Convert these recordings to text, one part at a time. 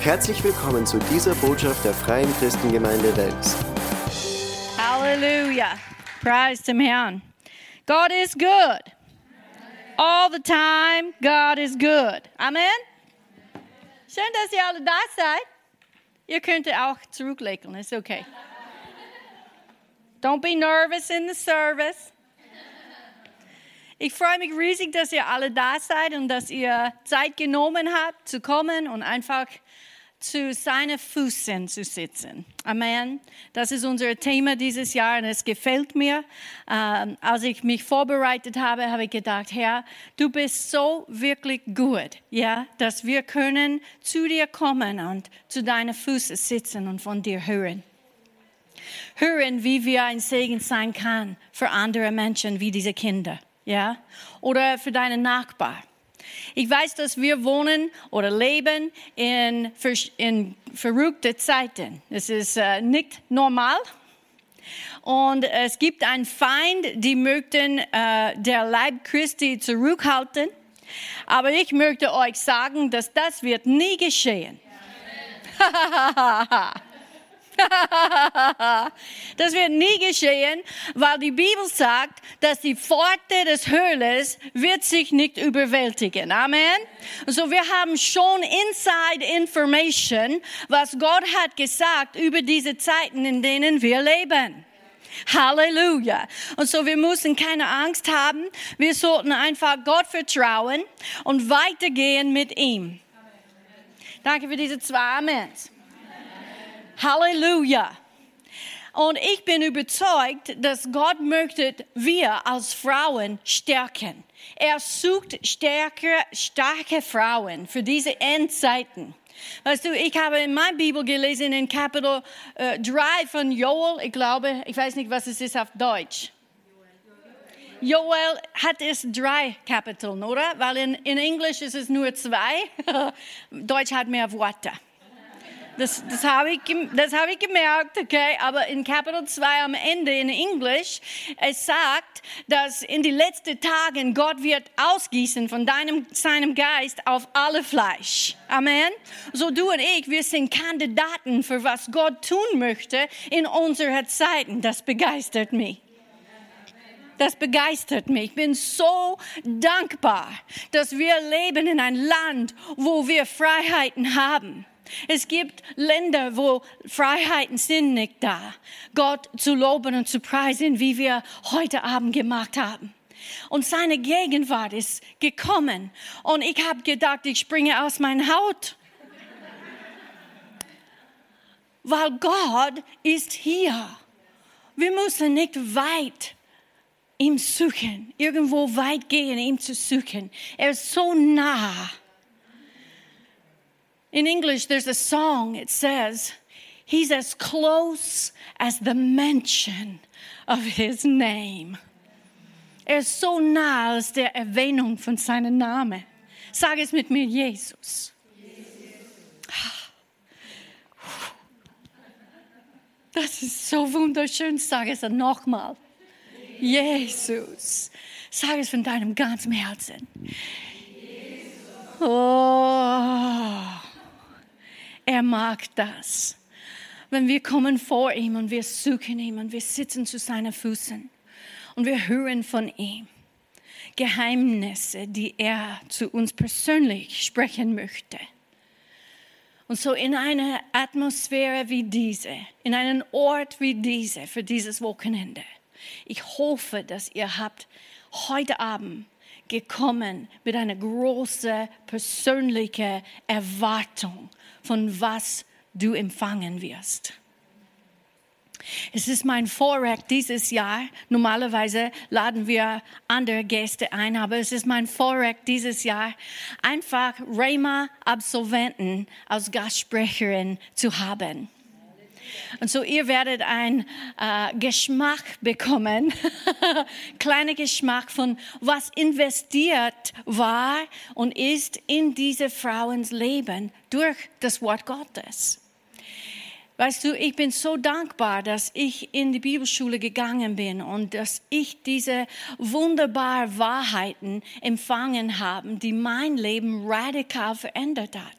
Herzlich willkommen zu dieser Botschaft der Freien Christengemeinde Wels. Halleluja. Preis dem Herrn. God is good. All the time, God is good. Amen. Schön, dass ihr alle da seid. Ihr könnt auch zurücklegen, ist okay. Don't be nervous in the service. Ich freue mich riesig, dass ihr alle da seid und dass ihr Zeit genommen habt, zu kommen und einfach zu seinen Füßen zu sitzen. Amen. Das ist unser Thema dieses Jahr und es gefällt mir. Ähm, als ich mich vorbereitet habe, habe ich gedacht, Herr, du bist so wirklich gut, ja, dass wir können zu dir kommen und zu deinen Füßen sitzen und von dir hören. Hören, wie wir ein Segen sein kann für andere Menschen wie diese Kinder ja, oder für deinen Nachbar. Ich weiß, dass wir wohnen oder leben in, in verrückte Zeiten. Es ist äh, nicht normal. Und es gibt einen Feind, die möchten äh, der Leib Christi zurückhalten. Aber ich möchte euch sagen, dass das wird nie geschehen. Ja, das wird nie geschehen, weil die Bibel sagt, dass die Pforte des Höhles wird sich nicht überwältigen. Amen. So wir haben schon Inside Information, was Gott hat gesagt über diese Zeiten, in denen wir leben. Halleluja. Und so wir müssen keine Angst haben. Wir sollten einfach Gott vertrauen und weitergehen mit ihm. Danke für diese zwei Amens. Halleluja. Und ich bin überzeugt, dass Gott möchte wir als Frauen stärken. Er sucht stärke, starke Frauen für diese Endzeiten. Weißt du, ich habe in meiner Bibel gelesen in Kapitel äh, 3 von Joel, ich glaube, ich weiß nicht, was es ist auf Deutsch. Joel hat es drei Kapiteln, oder? Weil in, in Englisch ist es nur zwei. Deutsch hat mehr Worte. Das, das habe ich, das hab ich gemerkt, okay? Aber in Kapitel 2 am Ende in Englisch, es sagt, dass in die letzten Tagen Gott wird ausgießen von deinem, seinem Geist auf alle Fleisch. Amen. So du und ich, wir sind Kandidaten für was Gott tun möchte in unserer Zeiten. Das begeistert mich. Das begeistert mich. Ich bin so dankbar, dass wir leben in einem Land, wo wir Freiheiten haben. Es gibt Länder, wo Freiheiten sind nicht da. Gott zu loben und zu preisen, wie wir heute Abend gemacht haben. Und seine Gegenwart ist gekommen. Und ich habe gedacht, ich springe aus meiner Haut. Weil Gott ist hier. Wir müssen nicht weit ihm suchen, irgendwo weit gehen, ihm zu suchen. Er ist so nah. In English, there's a song, it says, He's as close as the mention of His name. Er ist so nah als der Erwähnung von seinem Namen. Sag es mit mir, Jesus. Das ist so wunderschön. Sag es nochmal. Jesus. Sag es von deinem ganzen Herzen. Oh. Er mag das. Wenn wir kommen vor ihm und wir suchen ihn und wir sitzen zu seinen Füßen und wir hören von ihm Geheimnisse, die er zu uns persönlich sprechen möchte. Und so in einer Atmosphäre wie diese, in einem Ort wie diese, für dieses Wochenende. Ich hoffe, dass ihr habt heute Abend gekommen mit einer großen persönlichen Erwartung von was du empfangen wirst. Es ist mein Vorrecht dieses Jahr. Normalerweise laden wir andere Gäste ein, aber es ist mein Vorrecht dieses Jahr, einfach Rema-Absolventen als Gastsprecherin zu haben. Und so ihr werdet einen äh, Geschmack bekommen, kleiner Geschmack von was investiert war und ist in diese Frauens Leben durch das Wort Gottes. Weißt du, ich bin so dankbar, dass ich in die Bibelschule gegangen bin und dass ich diese wunderbaren Wahrheiten empfangen habe, die mein Leben radikal verändert hat.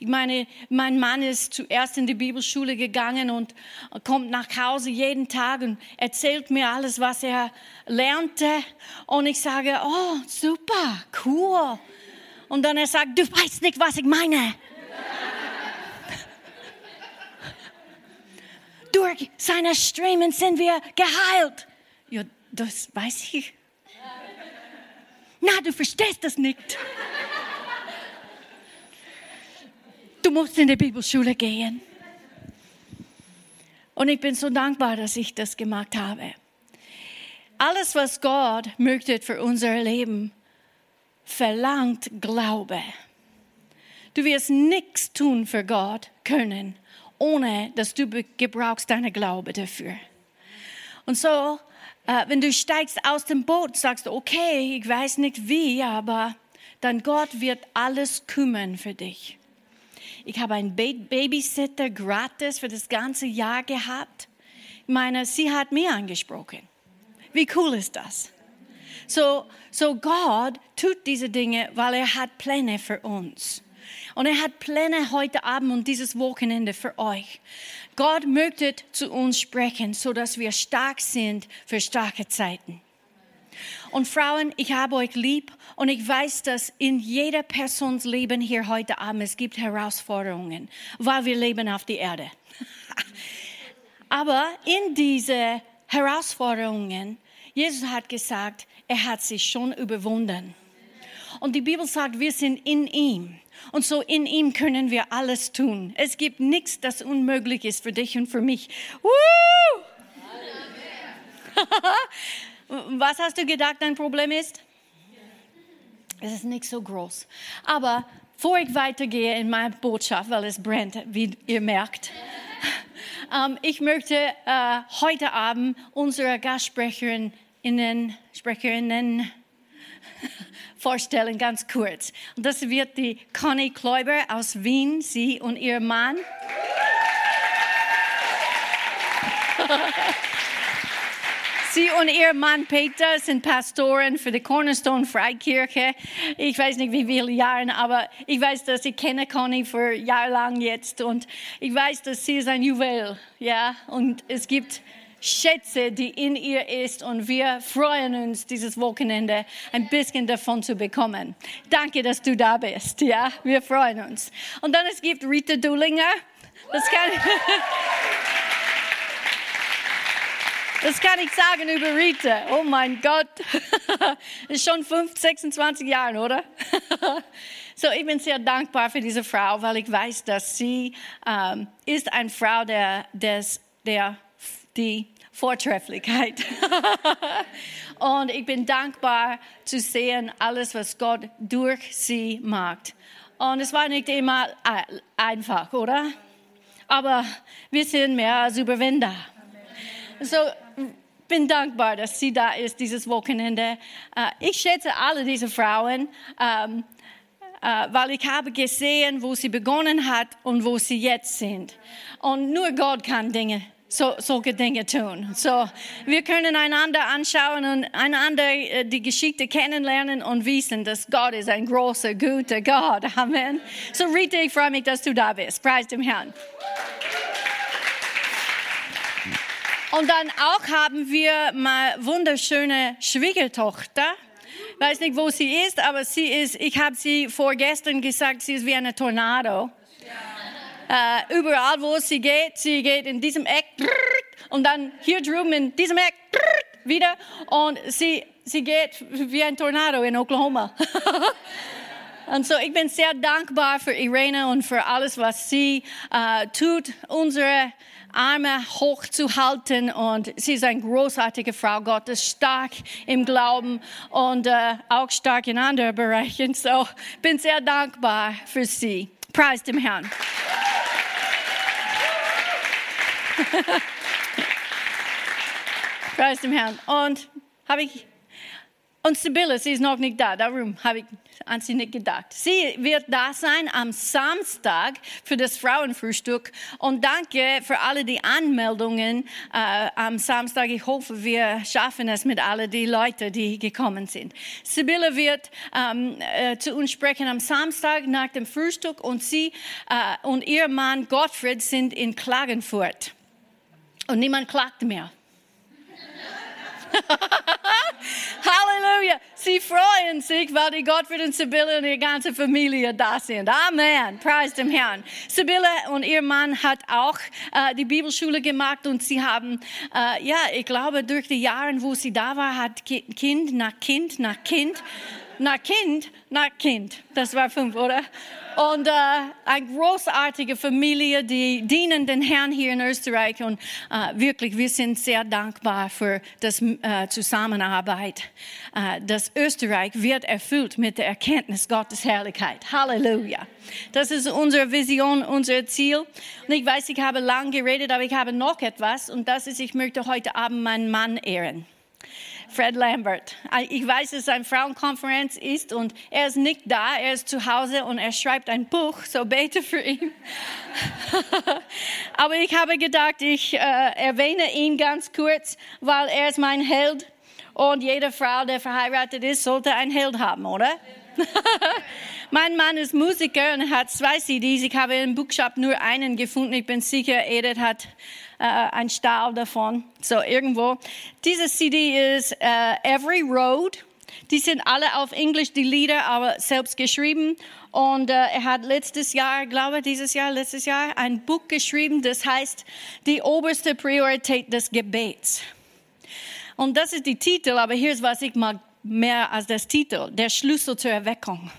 Ich meine, mein Mann ist zuerst in die Bibelschule gegangen und kommt nach Hause jeden Tag und erzählt mir alles, was er lernte. Und ich sage, oh, super, cool. Und dann er sagt, du weißt nicht, was ich meine. Durch seine Striemen sind wir geheilt. Ja, das weiß ich. Na, du verstehst das nicht. Du musst in die Bibelschule gehen. Und ich bin so dankbar, dass ich das gemacht habe. Alles, was Gott möchte für unser Leben, verlangt Glaube. Du wirst nichts tun für Gott können, ohne dass du gebrauchst deine Glaube dafür. Und so, äh, wenn du steigst aus dem Boot, sagst du, okay, ich weiß nicht wie, aber dann Gott wird alles kümmern für dich. Ich habe einen Babysitter gratis für das ganze Jahr gehabt. Ich meine, sie hat mir angesprochen. Wie cool ist das? So, so Gott tut diese Dinge, weil er hat Pläne für uns. Und er hat Pläne heute Abend und dieses Wochenende für euch. Gott möchte zu uns sprechen, so dass wir stark sind für starke Zeiten. Und Frauen, ich habe euch lieb und ich weiß, dass in jeder Persons Leben hier heute Abend es gibt Herausforderungen, weil wir leben auf der Erde. Aber in diese Herausforderungen, Jesus hat gesagt, er hat sich schon überwunden. Und die Bibel sagt, wir sind in ihm. Und so in ihm können wir alles tun. Es gibt nichts, das unmöglich ist für dich und für mich. Was hast du gedacht, dein Problem ist? Es ist nicht so groß. Aber bevor ich weitergehe in meiner Botschaft, weil es brennt, wie ihr merkt, ähm, ich möchte äh, heute Abend unsere Gastsprecherinnen Sprecherinnen vorstellen, ganz kurz. Und das wird die Conny Kläuber aus Wien, sie und ihr Mann. Sie und ihr Mann Peter sind Pastoren für die Cornerstone Freikirche. Ich weiß nicht wie viele Jahre, aber ich weiß, dass ich kenne Conny für jahrelang jetzt und ich weiß, dass sie ist ein Juwel, ja. Und es gibt Schätze, die in ihr ist und wir freuen uns, dieses Wochenende ein bisschen davon zu bekommen. Danke, dass du da bist, ja, wir freuen uns. Und dann es gibt Rita Dullinger, das kann, das kann ich sagen über Rita. Oh mein Gott, ist schon 5, 26 Jahre, oder? So, ich bin sehr dankbar für diese Frau, weil ich weiß, dass sie ähm, ist eine Frau, der, des, der die Vortrefflichkeit. und ich bin dankbar zu sehen, alles, was Gott durch sie macht. Und es war nicht immer einfach, oder? Aber wir sind mehr als Überwinder. So, bin dankbar, dass sie da ist dieses Wochenende. Äh, ich schätze alle diese Frauen, ähm, äh, weil ich habe gesehen, wo sie begonnen hat und wo sie jetzt sind. Und nur Gott kann Dinge so, solche Dinge tun. So, wir können einander anschauen und einander äh, die Geschichte kennenlernen und wissen, dass Gott ist ein großer, guter Gott. Amen. So, Rita, ich freue mich, dass du da bist. Preis dem Herrn. Und dann auch haben wir mal wunderschöne Schwiegertochter. Ich weiß nicht, wo sie ist, aber sie ist, ich habe sie vorgestern gesagt, sie ist wie eine Tornado. Äh, überall, wo sie geht, sie geht in diesem Eck und dann hier drüben in diesem Eck wieder und sie, sie geht wie ein Tornado in Oklahoma. Und so, ich bin sehr dankbar für Irene und für alles, was sie äh, tut, unsere Arme hochzuhalten. Und sie ist eine großartige Frau Gottes, stark im Glauben und äh, auch stark in anderen Bereichen. So, bin sehr dankbar für sie. Preis dem Herrn. Preis dem Herrn. Und habe ich, Und Sibylle, sie ist noch nicht da, darum habe ich an sie nicht gedacht. Sie wird da sein am Samstag für das Frauenfrühstück. Und danke für alle die Anmeldungen äh, am Samstag. Ich hoffe, wir schaffen es mit allen die Leute, die gekommen sind. Sibylle wird ähm, äh, zu uns sprechen am Samstag nach dem Frühstück und sie äh, und ihr Mann Gottfried sind in Klagenfurt. Und niemand klagt mehr. Halleluja. Sie freuen sich, weil die Gottfried und Sibylle und ihre ganze Familie da sind. Amen. Preis dem Herrn. Sibylle und ihr Mann hat auch äh, die Bibelschule gemacht und sie haben, äh, ja, ich glaube, durch die Jahre, wo sie da war, hat Kind nach Kind nach Kind nach Kind nach Kind. Das war fünf, oder? Und äh, eine großartige Familie, die dienen den Herrn hier in Österreich. Und äh, wirklich, wir sind sehr dankbar für das äh, Zusammenarbeit. Äh, das Österreich wird erfüllt mit der Erkenntnis Gottes Herrlichkeit. Halleluja. Das ist unsere Vision, unser Ziel. Und ich weiß, ich habe lang geredet, aber ich habe noch etwas. Und das ist, ich möchte heute Abend meinen Mann ehren. Fred Lambert. Ich weiß, dass es eine Frauenkonferenz ist und er ist nicht da, er ist zu Hause und er schreibt ein Buch, so bete für ihn. Aber ich habe gedacht, ich äh, erwähne ihn ganz kurz, weil er ist mein Held und jede Frau, die verheiratet ist, sollte einen Held haben, oder? mein Mann ist Musiker und hat zwei CDs. Ich habe im Bookshop nur einen gefunden. Ich bin sicher, Edith hat äh, ein Stahl davon. So irgendwo. Diese CD ist äh, Every Road. Die sind alle auf Englisch, die Lieder, aber selbst geschrieben. Und äh, er hat letztes Jahr, glaube dieses Jahr, letztes Jahr, ein Buch geschrieben, das heißt Die oberste Priorität des Gebets. Und das ist die Titel, aber hier ist, was ich mag mehr als das Titel, der Schlüssel zur Erweckung.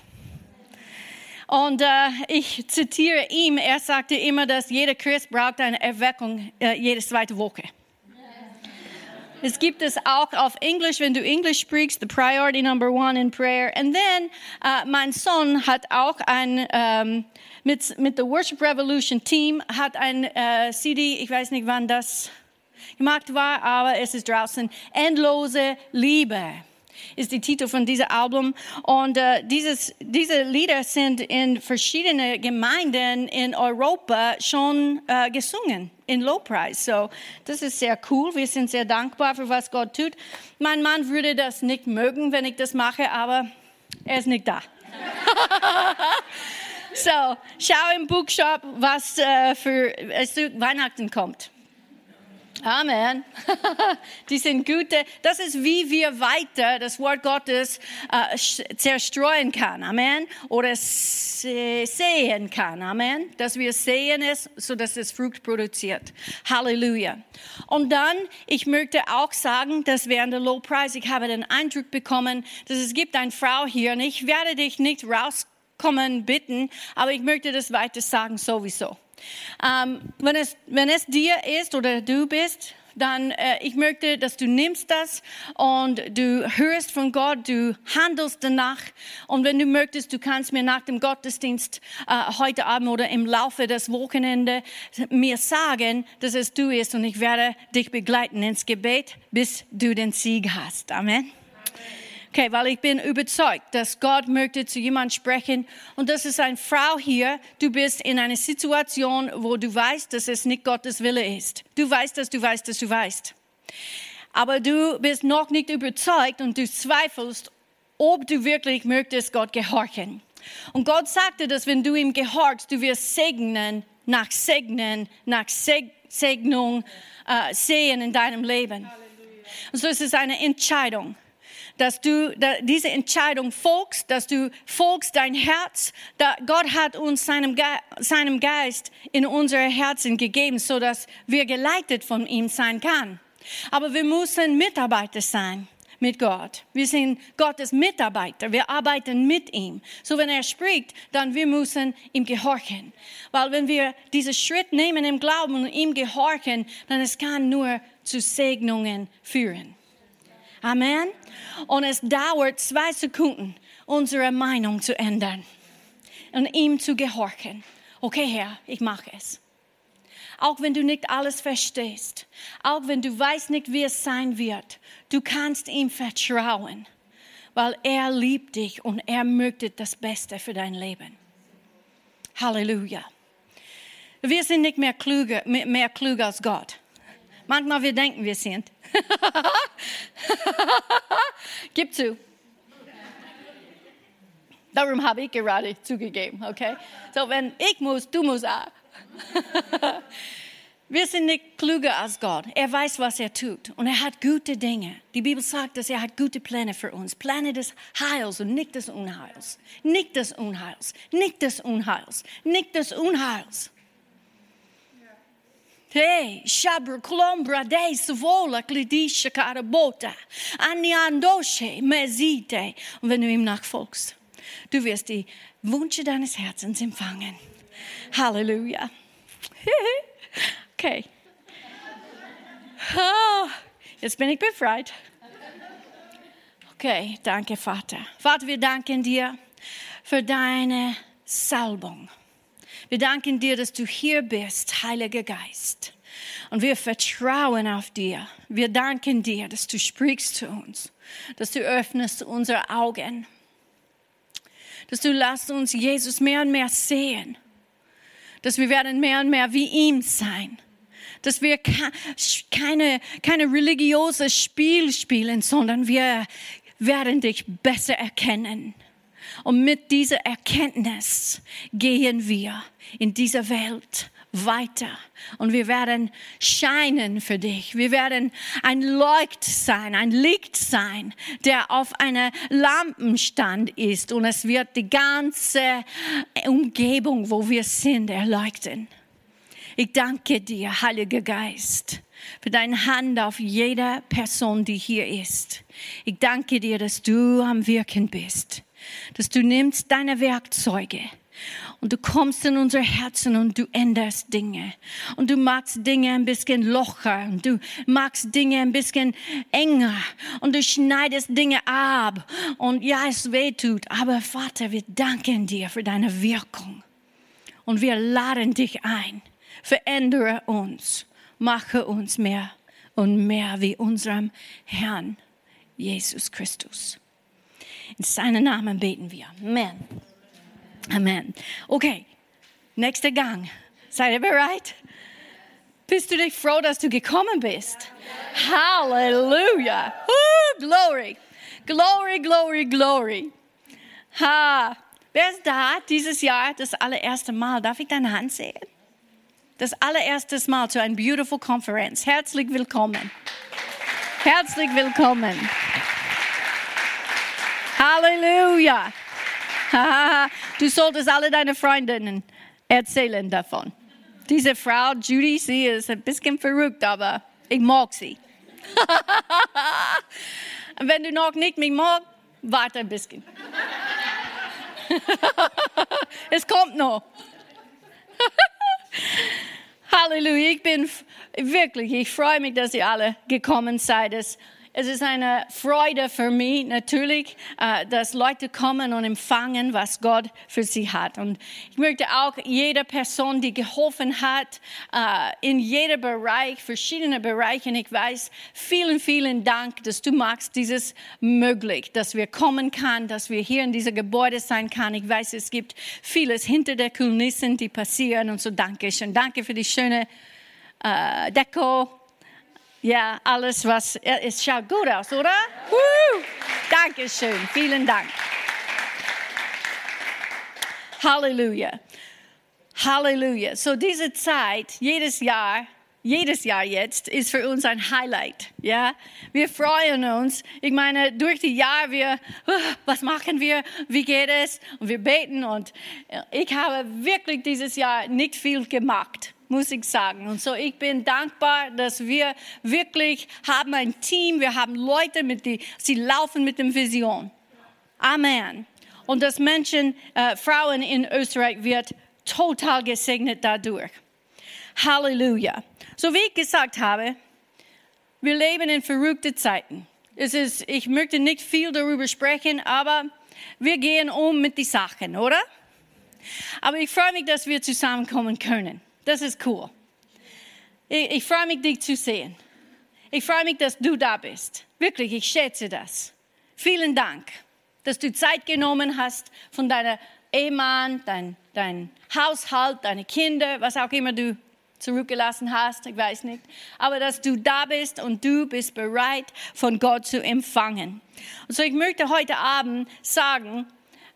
Und äh, ich zitiere ihm, er sagte immer, dass jeder Christ braucht eine Erweckung äh, jede zweite Woche. Es gibt es auch auf Englisch, wenn du Englisch sprichst, the priority number one in prayer. And then, uh, mein Sohn hat auch ein, um, mit, mit der Worship Revolution Team, hat ein uh, CD, ich weiß nicht wann das gemacht war, aber es ist draußen, Endlose Liebe ist die Titel von diesem Album. Und äh, dieses, diese Lieder sind in verschiedenen Gemeinden in Europa schon äh, gesungen in Lowprice. So, das ist sehr cool. Wir sind sehr dankbar für was Gott tut. Mein Mann würde das nicht mögen, wenn ich das mache, aber er ist nicht da. so, schau im Bookshop, was äh, für Weihnachten kommt. Amen. Die sind gute. Das ist, wie wir weiter das Wort Gottes äh, zerstreuen kann. Amen. Oder sehen kann. Amen. Dass wir sehen es, so dass es Frucht produziert. Halleluja. Und dann, ich möchte auch sagen, dass während der Low Price, ich habe den Eindruck bekommen, dass es gibt eine Frau hier und ich werde dich nicht rauskommen bitten, aber ich möchte das weiter sagen sowieso. Ähm, wenn, es, wenn es dir ist oder du bist, dann äh, ich möchte, dass du nimmst das und du hörst von Gott, du handelst danach. Und wenn du möchtest, du kannst mir nach dem Gottesdienst äh, heute Abend oder im Laufe des Wochenende mir sagen, dass es du ist und ich werde dich begleiten ins Gebet, bis du den Sieg hast. Amen. Okay, weil ich bin überzeugt, dass Gott möchte zu jemand sprechen und das ist eine Frau hier. Du bist in einer Situation, wo du weißt, dass es nicht Gottes Wille ist. Du weißt, dass du weißt, dass du weißt. Aber du bist noch nicht überzeugt und du zweifelst, ob du wirklich möchtest Gott gehorchen. Und Gott sagte, dass wenn du ihm gehorchst, du wirst segnen nach Segnen, nach Seg Segnung äh, sehen in deinem Leben. Und so ist es eine Entscheidung dass du diese Entscheidung folgst, dass du folgst dein Herz. Gott hat uns seinem, seinem Geist in unsere Herzen gegeben, so dass wir geleitet von ihm sein kann. Aber wir müssen Mitarbeiter sein mit Gott. Wir sind Gottes Mitarbeiter. Wir arbeiten mit ihm. So wenn er spricht, dann wir müssen ihm gehorchen. Weil wenn wir diesen Schritt nehmen im Glauben und ihm gehorchen, dann es kann nur zu Segnungen führen. Amen. Und es dauert zwei Sekunden, unsere Meinung zu ändern und ihm zu gehorchen. Okay, Herr, ich mache es. Auch wenn du nicht alles verstehst, auch wenn du weißt nicht, wie es sein wird, du kannst ihm vertrauen. weil er liebt dich und er möchte das Beste für dein Leben. Halleluja. Wir sind nicht mehr klüger, mehr klüger als Gott. Manchmal wir denken, wir sind. Gib zu. Darum habe ich gerade zugegeben, okay? So, wenn ich muss, du musst auch. Wir sind nicht klüger als Gott. Er weiß, was er tut. Und er hat gute Dinge. Die Bibel sagt, dass er hat gute Pläne für uns. Pläne des Heils und nicht des Unheils. Nicht des Unheils. Nicht des Unheils. Nicht des Unheils. Hey, shabra klombra de svola klidisha karabota. Aniandoshe mesite. Und wenn du ihm nachfolgst, du wirst die Wünsche deines Herzens empfangen. Halleluja. Okay. Oh, jetzt bin ich befreit. Okay, danke Vater. Vater, wir danken dir für deine Salbung. Wir danken dir, dass du hier bist, Heiliger Geist. Und wir vertrauen auf dir. Wir danken dir, dass du sprichst zu uns, dass du öffnest unsere Augen, dass du lässt uns Jesus mehr und mehr sehen, dass wir werden mehr und mehr wie ihm sein dass wir keine, keine religiöse Spiel spielen, sondern wir werden dich besser erkennen. Und mit dieser Erkenntnis gehen wir in dieser Welt weiter. Und wir werden scheinen für dich. Wir werden ein Leucht sein, ein Licht sein, der auf einer Lampenstand ist. Und es wird die ganze Umgebung, wo wir sind, erleuchten. Ich danke dir, Heiliger Geist, für deine Hand auf jeder Person, die hier ist. Ich danke dir, dass du am Wirken bist, dass du nimmst deine Werkzeuge und du kommst in unser Herzen und du änderst Dinge. Und du machst Dinge ein bisschen locher und du machst Dinge ein bisschen enger und du schneidest Dinge ab. Und ja, es weh tut. Aber Vater, wir danken dir für deine Wirkung. Und wir laden dich ein Verändere uns, mache uns mehr und mehr wie unserem Herrn Jesus Christus. In seinem Namen beten wir. Amen. Amen. Okay, nächster Gang. Seid ihr bereit? Bist du dich froh, dass du gekommen bist? Halleluja. Uh, glory. Glory, glory, glory. Ha. Wer ist da dieses Jahr das allererste Mal? Darf ich deine Hand sehen? das allererste Mal zu einer Beautiful Konferenz. Herzlich willkommen. Herzlich willkommen. Halleluja. Du solltest alle deine Freundinnen erzählen davon. Diese Frau, Judy, sie ist ein bisschen verrückt, aber ich mag sie. Wenn du noch nicht mich magst, warte ein bisschen. es kommt noch. Halleluja, ich bin wirklich, ich freue mich, dass ihr alle gekommen seid. Es, es ist eine Freude für mich natürlich, äh, dass Leute kommen und empfangen, was Gott für sie hat. Und ich möchte auch jeder Person, die geholfen hat, äh, in jedem Bereich, verschiedene Bereiche, ich weiß, vielen, vielen Dank, dass du machst dieses möglich, dass wir kommen kann, dass wir hier in diesem Gebäude sein kann. Ich weiß, es gibt vieles hinter der Kulissen, die passieren und so danke schön. Danke für die schöne äh, Deko ja, alles, was. Es schaut gut aus, oder? Dankeschön. Vielen Dank. Halleluja. Halleluja. So, diese Zeit, jedes Jahr, jedes Jahr jetzt, ist für uns ein Highlight. Ja, wir freuen uns. Ich meine, durch die Jahre, wir, was machen wir? Wie geht es? Und wir beten. Und ich habe wirklich dieses Jahr nicht viel gemacht muss ich sagen. Und so, ich bin dankbar, dass wir wirklich haben ein Team, wir haben Leute, mit die, sie laufen mit dem Vision. Amen. Und dass Menschen, äh, Frauen in Österreich wird total gesegnet dadurch. Halleluja. So wie ich gesagt habe, wir leben in verrückten Zeiten. Es ist, ich möchte nicht viel darüber sprechen, aber wir gehen um mit den Sachen, oder? Aber ich freue mich, dass wir zusammenkommen können. Das ist cool. Ich, ich freue mich, dich zu sehen. Ich freue mich, dass du da bist. Wirklich, ich schätze das. Vielen Dank. dass du Zeit genommen hast von deiner Ehemann, dein, dein Haushalt, deine Kinder, was auch immer du zurückgelassen hast, ich weiß nicht, aber dass du da bist und du bist bereit, von Gott zu empfangen. Und so ich möchte heute Abend sagen,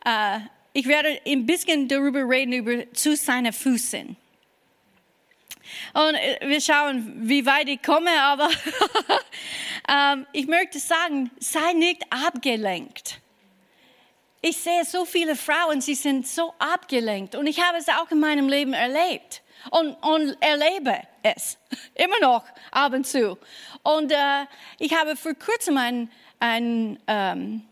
äh, ich werde ein bisschen darüber reden, über zu seinen Füßen. Und äh, wir schauen, wie weit ich komme, aber ähm, ich möchte sagen, sei nicht abgelenkt. Ich sehe so viele Frauen, sie sind so abgelenkt und ich habe es auch in meinem Leben erlebt und, und erlebe es immer noch ab und zu. Und äh, ich habe vor kurzem ein, ein ähm,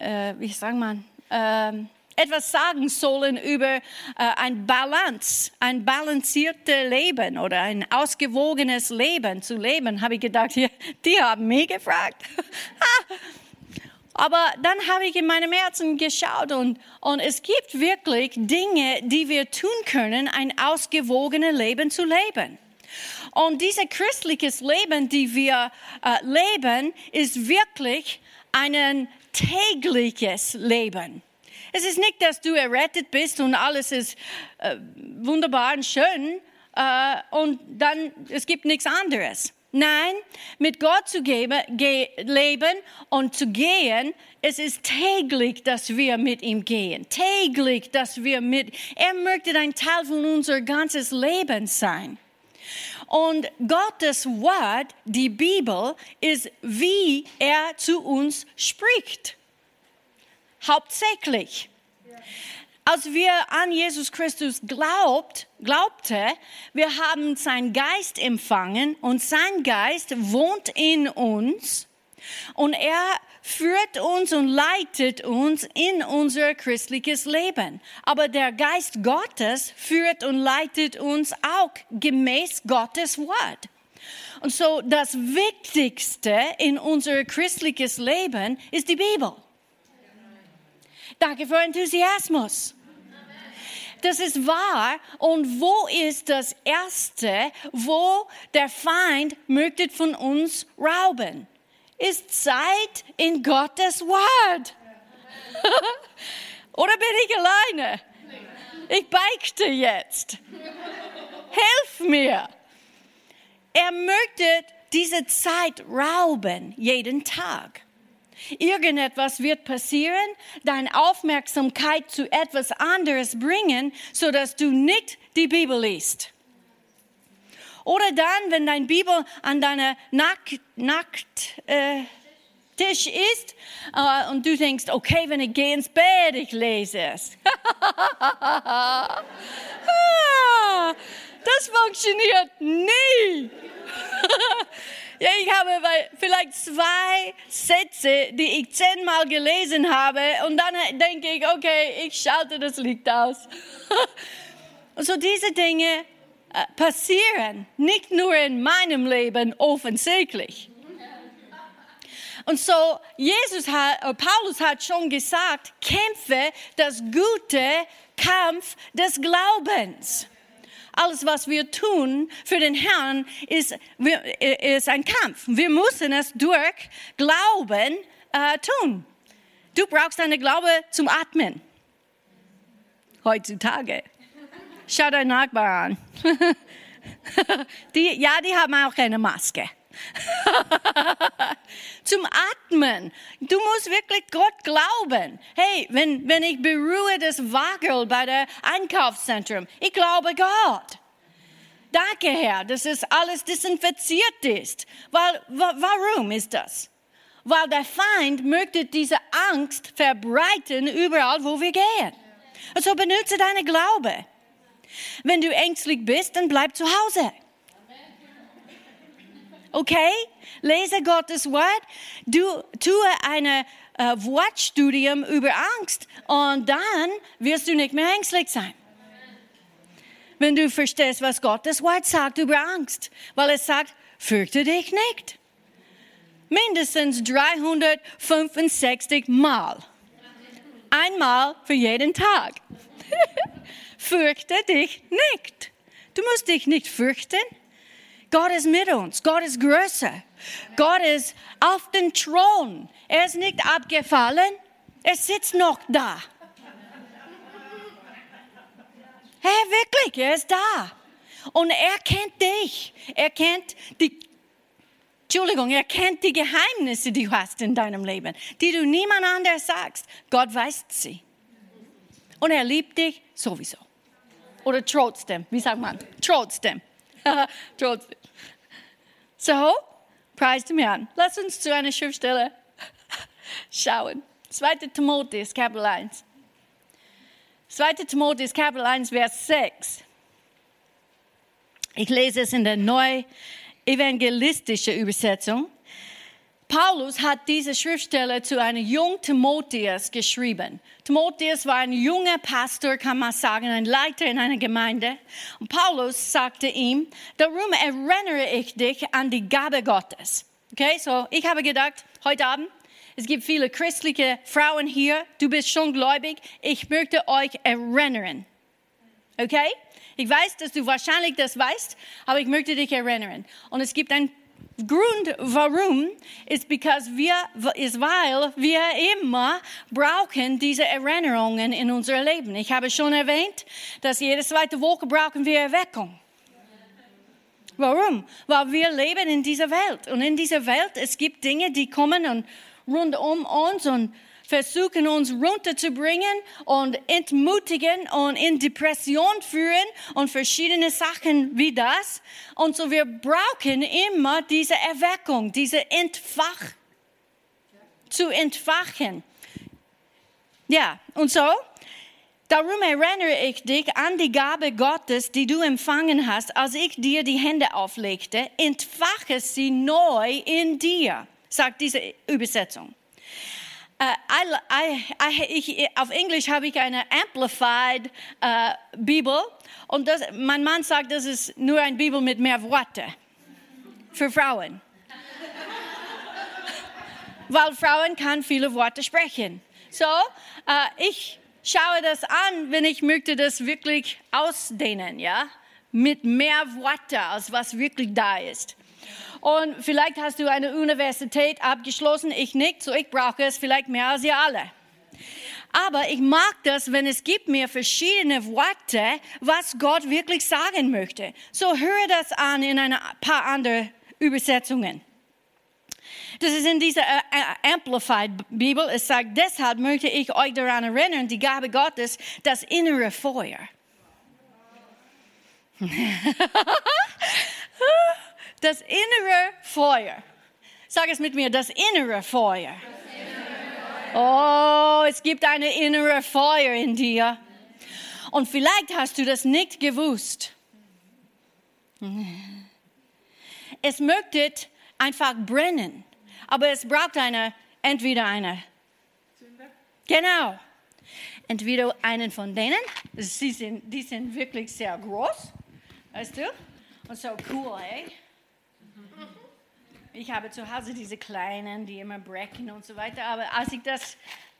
äh, wie sagt man, ähm, etwas sagen sollen über äh, ein Balance, ein balanciertes Leben oder ein ausgewogenes Leben zu leben, habe ich gedacht, die, die haben mich gefragt. Aber dann habe ich in meinem Herzen geschaut und, und es gibt wirklich Dinge, die wir tun können, ein ausgewogenes Leben zu leben. Und dieses christliches Leben, die wir äh, leben, ist wirklich ein tägliches Leben. Es ist nicht, dass du errettet bist und alles ist äh, wunderbar und schön äh, und dann es gibt nichts anderes. Nein, mit Gott zu geben, leben und zu gehen, es ist täglich, dass wir mit ihm gehen. Täglich, dass wir mit, er möchte ein Teil von unser ganzes Leben sein. Und Gottes Wort, die Bibel, ist, wie er zu uns spricht hauptsächlich. Als wir an Jesus Christus glaubt, glaubte, wir haben seinen Geist empfangen und sein Geist wohnt in uns und er führt uns und leitet uns in unser christliches Leben. Aber der Geist Gottes führt und leitet uns auch gemäß Gottes Wort. Und so das Wichtigste in unser christliches Leben ist die Bibel. Danke für Enthusiasmus. Das ist wahr. Und wo ist das Erste, wo der Feind möchte von uns rauben? Ist Zeit in Gottes Wort. Oder bin ich alleine? Ich beichte jetzt. Hilf mir. Er möchte diese Zeit rauben, jeden Tag. Irgendetwas wird passieren, deine Aufmerksamkeit zu etwas anderes bringen, so dass du nicht die Bibel liest. Oder dann, wenn dein Bibel an deiner Nackt, Nackt äh, ist äh, und du denkst, okay, wenn ich gehe ins Bett, ich lese es. Das funktioniert nie. Ja, ich habe vielleicht zwei Sätze, die ich zehnmal gelesen habe und dann denke ich, okay, ich schalte das Licht aus. Und so diese Dinge äh, passieren nicht nur in meinem Leben offensichtlich. Und so, Jesus hat, äh, Paulus hat schon gesagt, kämpfe das gute Kampf des Glaubens alles, was wir tun für den Herrn, ist, ist ein Kampf. Wir müssen es durch Glauben äh, tun. Du brauchst einen Glaube zum Atmen. Heutzutage. Schau deinen Nachbarn an. die, ja, die haben auch eine Maske. Zum Atmen. Du musst wirklich Gott glauben. Hey, wenn, wenn ich berühre das Wagel bei der Einkaufszentrum, ich glaube Gott. Danke, Herr, dass es alles desinfiziert ist. Weil, warum ist das? Weil der Feind möchte diese Angst verbreiten überall, wo wir gehen. Also benutze deine Glaube. Wenn du ängstlich bist, dann bleib zu Hause. Okay? Lese Gottes Wort. Du tue eine äh, Wortstudium über Angst und dann wirst du nicht mehr ängstlich sein. Wenn du verstehst, was Gottes Wort sagt über Angst, weil es sagt, fürchte dich nicht. Mindestens 365 Mal. Einmal für jeden Tag. fürchte dich nicht. Du musst dich nicht fürchten. Gott ist mit uns. Gott ist größer. Gott ist auf dem Thron. Er ist nicht abgefallen. Er sitzt noch da. Hey, wirklich, er ist da. Und er kennt dich. Er kennt die, Entschuldigung, er kennt die Geheimnisse, die du hast in deinem Leben, die du niemand anders sagst. Gott weiß sie. Und er liebt dich sowieso. Oder trotzdem, wie sagt man? Trotzdem. trotzdem. So, preis dem Herrn. Lass uns zu einer Schriftstelle schauen. 2. Timotheus, Kapitel 1. 2. Timotheus, Kapitel 1, Vers 6. Ich lese es in der neu evangelistischen Übersetzung. Paulus hat diese Schriftstelle zu einem jungen Timotheus geschrieben. Timotheus war ein junger Pastor, kann man sagen, ein Leiter in einer Gemeinde. Und Paulus sagte ihm, darum erinnere ich dich an die Gabe Gottes. Okay, so ich habe gedacht, heute Abend, es gibt viele christliche Frauen hier, du bist schon gläubig, ich möchte euch erinnern. Okay? Ich weiß, dass du wahrscheinlich das weißt, aber ich möchte dich erinnern. Und es gibt einen Grund, warum, ist, because wir, ist, weil wir immer brauchen diese Erinnerungen in unser Leben. Ich habe schon erwähnt, dass jede zweite Woche brauchen wir Erweckung. Warum? Weil wir leben in dieser Welt. Und in dieser Welt, es gibt Dinge, die kommen und rund um uns und versuchen uns runterzubringen und entmutigen und in Depression führen und verschiedene Sachen wie das. Und so wir brauchen immer diese Erweckung, diese Entfach, zu entfachen. Ja, und so, darum erinnere ich dich an die Gabe Gottes, die du empfangen hast, als ich dir die Hände auflegte. Entfache sie neu in dir, sagt diese Übersetzung. Uh, I, I, ich, auf Englisch habe ich eine Amplified uh, Bibel und das, mein Mann sagt, das ist nur eine Bibel mit mehr Worte für Frauen. Weil Frauen kann viele Worte sprechen. So, uh, ich schaue das an, wenn ich möchte das wirklich ausdehnen, ja, mit mehr Worte, als was wirklich da ist. Und vielleicht hast du eine Universität abgeschlossen, ich nicht, so ich brauche es vielleicht mehr als ihr alle. Aber ich mag das, wenn es gibt mir verschiedene Worte, was Gott wirklich sagen möchte. So höre das an in ein paar andere Übersetzungen. Das ist in dieser äh, Amplified Bibel. Es sagt, deshalb möchte ich euch daran erinnern, die Gabe Gottes, das innere Feuer. Das innere Feuer. Sag es mit mir, das innere Feuer. Oh, es gibt eine innere Feuer in dir. Und vielleicht hast du das nicht gewusst. Es möchte einfach brennen, aber es braucht eine, entweder eine. Genau. Entweder einen von denen, sie sind, die sind wirklich sehr groß, weißt du? Und so cool, ey. Ich habe zu Hause diese kleinen, die immer brechen und so weiter. Aber als ich das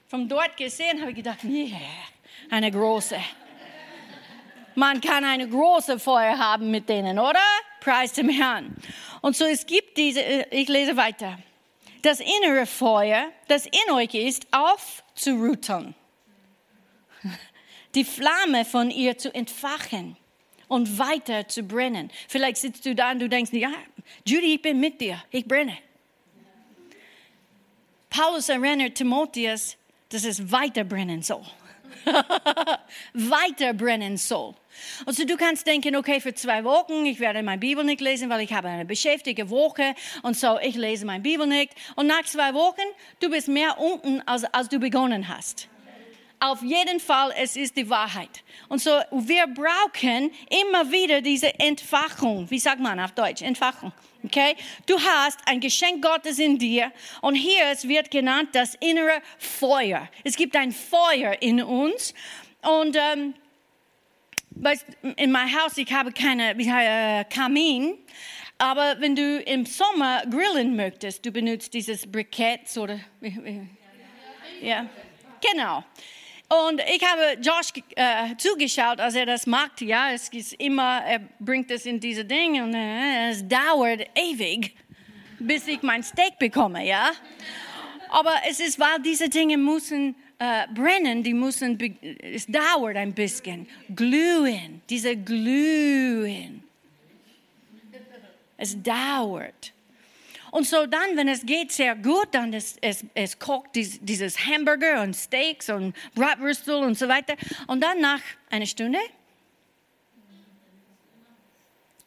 von dort gesehen habe, ich gedacht, yeah, eine große. Man kann eine große Feuer haben mit denen, oder? Preis dem Herrn. Und so es gibt diese, äh, ich lese weiter. Das innere Feuer, das in euch ist, aufzurütteln. Die Flamme von ihr zu entfachen und weiter zu brennen. Vielleicht sitzt du da und du denkst, ja, Judy, ich bin mit dir, ich brenne. Paulus erinnert Timotheus, dass es weiter brennen soll. weiter brennen soll. Also du kannst denken, okay, für zwei Wochen, ich werde meine Bibel nicht lesen, weil ich habe eine beschäftigte Woche und so, ich lese meine Bibel nicht. Und nach zwei Wochen, du bist mehr unten, als, als du begonnen hast auf jeden Fall, es ist die Wahrheit. Und so, wir brauchen immer wieder diese Entfachung. Wie sagt man auf Deutsch? Entfachung. Okay? Du hast ein Geschenk Gottes in dir und hier es wird genannt das innere Feuer. Es gibt ein Feuer in uns und ähm, in meinem Haus ich habe keine äh, Kamin, aber wenn du im Sommer grillen möchtest, du benutzt dieses Brikett oder ja, genau. Und ich habe Josh äh, zugeschaut, als er das macht. Ja, es ist immer, er bringt es in diese Dinge und äh, es dauert ewig, bis ich mein Steak bekomme. Ja, aber es ist, weil diese Dinge müssen äh, brennen, die müssen, es dauert ein bisschen. Glühen, diese Glühen. Es dauert. Und so dann, wenn es geht sehr gut, dann es, es, es kocht dies, dieses Hamburger und Steaks und Bratwürstel und so weiter. Und dann nach einer Stunde,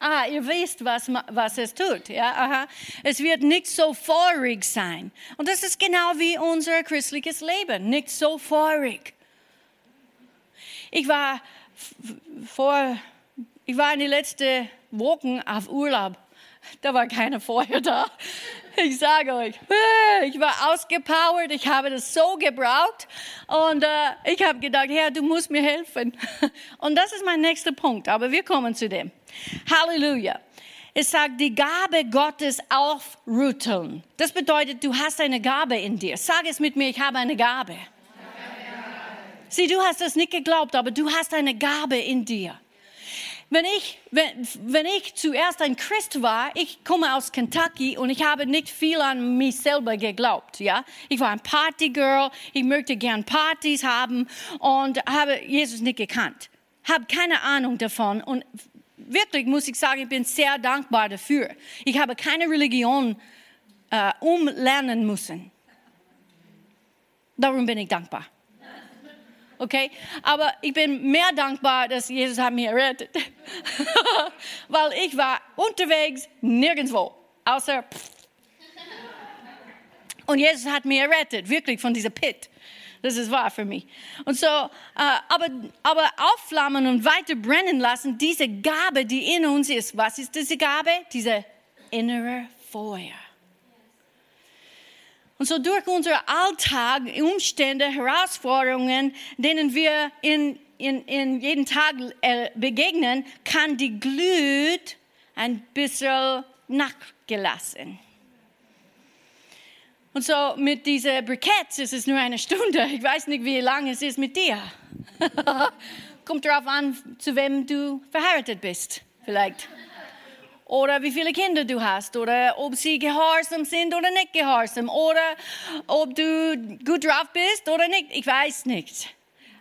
ah, ihr wisst, was, was es tut. Ja? Aha. Es wird nicht so feurig sein. Und das ist genau wie unser christliches Leben, nicht so feurig. Ich war vor, ich war in den letzten Wochen auf Urlaub da war keine Feuer da. Ich sage euch, ich war ausgepowert, ich habe das so gebraucht und äh, ich habe gedacht, Herr, du musst mir helfen. Und das ist mein nächster Punkt, aber wir kommen zu dem. Halleluja. Es sagt, die Gabe Gottes aufrütteln. Das bedeutet, du hast eine Gabe in dir. Sag es mit mir, ich habe eine Gabe. Sieh, du hast das nicht geglaubt, aber du hast eine Gabe in dir wenn ich, wenn, wenn ich zuerst ein Christ war, ich komme aus Kentucky und ich habe nicht viel an mich selber geglaubt. Ja? Ich war ein Partygirl, ich möchte gern Partys haben und habe Jesus nicht gekannt. Habe keine Ahnung davon und wirklich muss ich sagen, ich bin sehr dankbar dafür. Ich habe keine Religion äh, umlernen müssen. Darum bin ich dankbar okay? Aber ich bin mehr dankbar, dass Jesus hat mich errettet. Weil ich war unterwegs nirgendwo, außer Und Jesus hat mich errettet, wirklich von dieser Pit. Das ist wahr für mich. Und so, äh, aber, aber aufflammen und weiter brennen lassen, diese Gabe, die in uns ist. Was ist diese Gabe? Diese innere Feuer. Und so durch unser Alltag, Umstände, Herausforderungen, denen wir in, in, in jeden Tag äh, begegnen, kann die Glut ein bisschen nachgelassen. Und so mit diesen Briketts ist es nur eine Stunde. Ich weiß nicht, wie lange es ist mit dir. Kommt darauf an, zu wem du verheiratet bist, vielleicht oder wie viele Kinder du hast oder ob sie gehorsam sind oder nicht gehorsam oder ob du gut drauf bist oder nicht. Ich weiß nicht.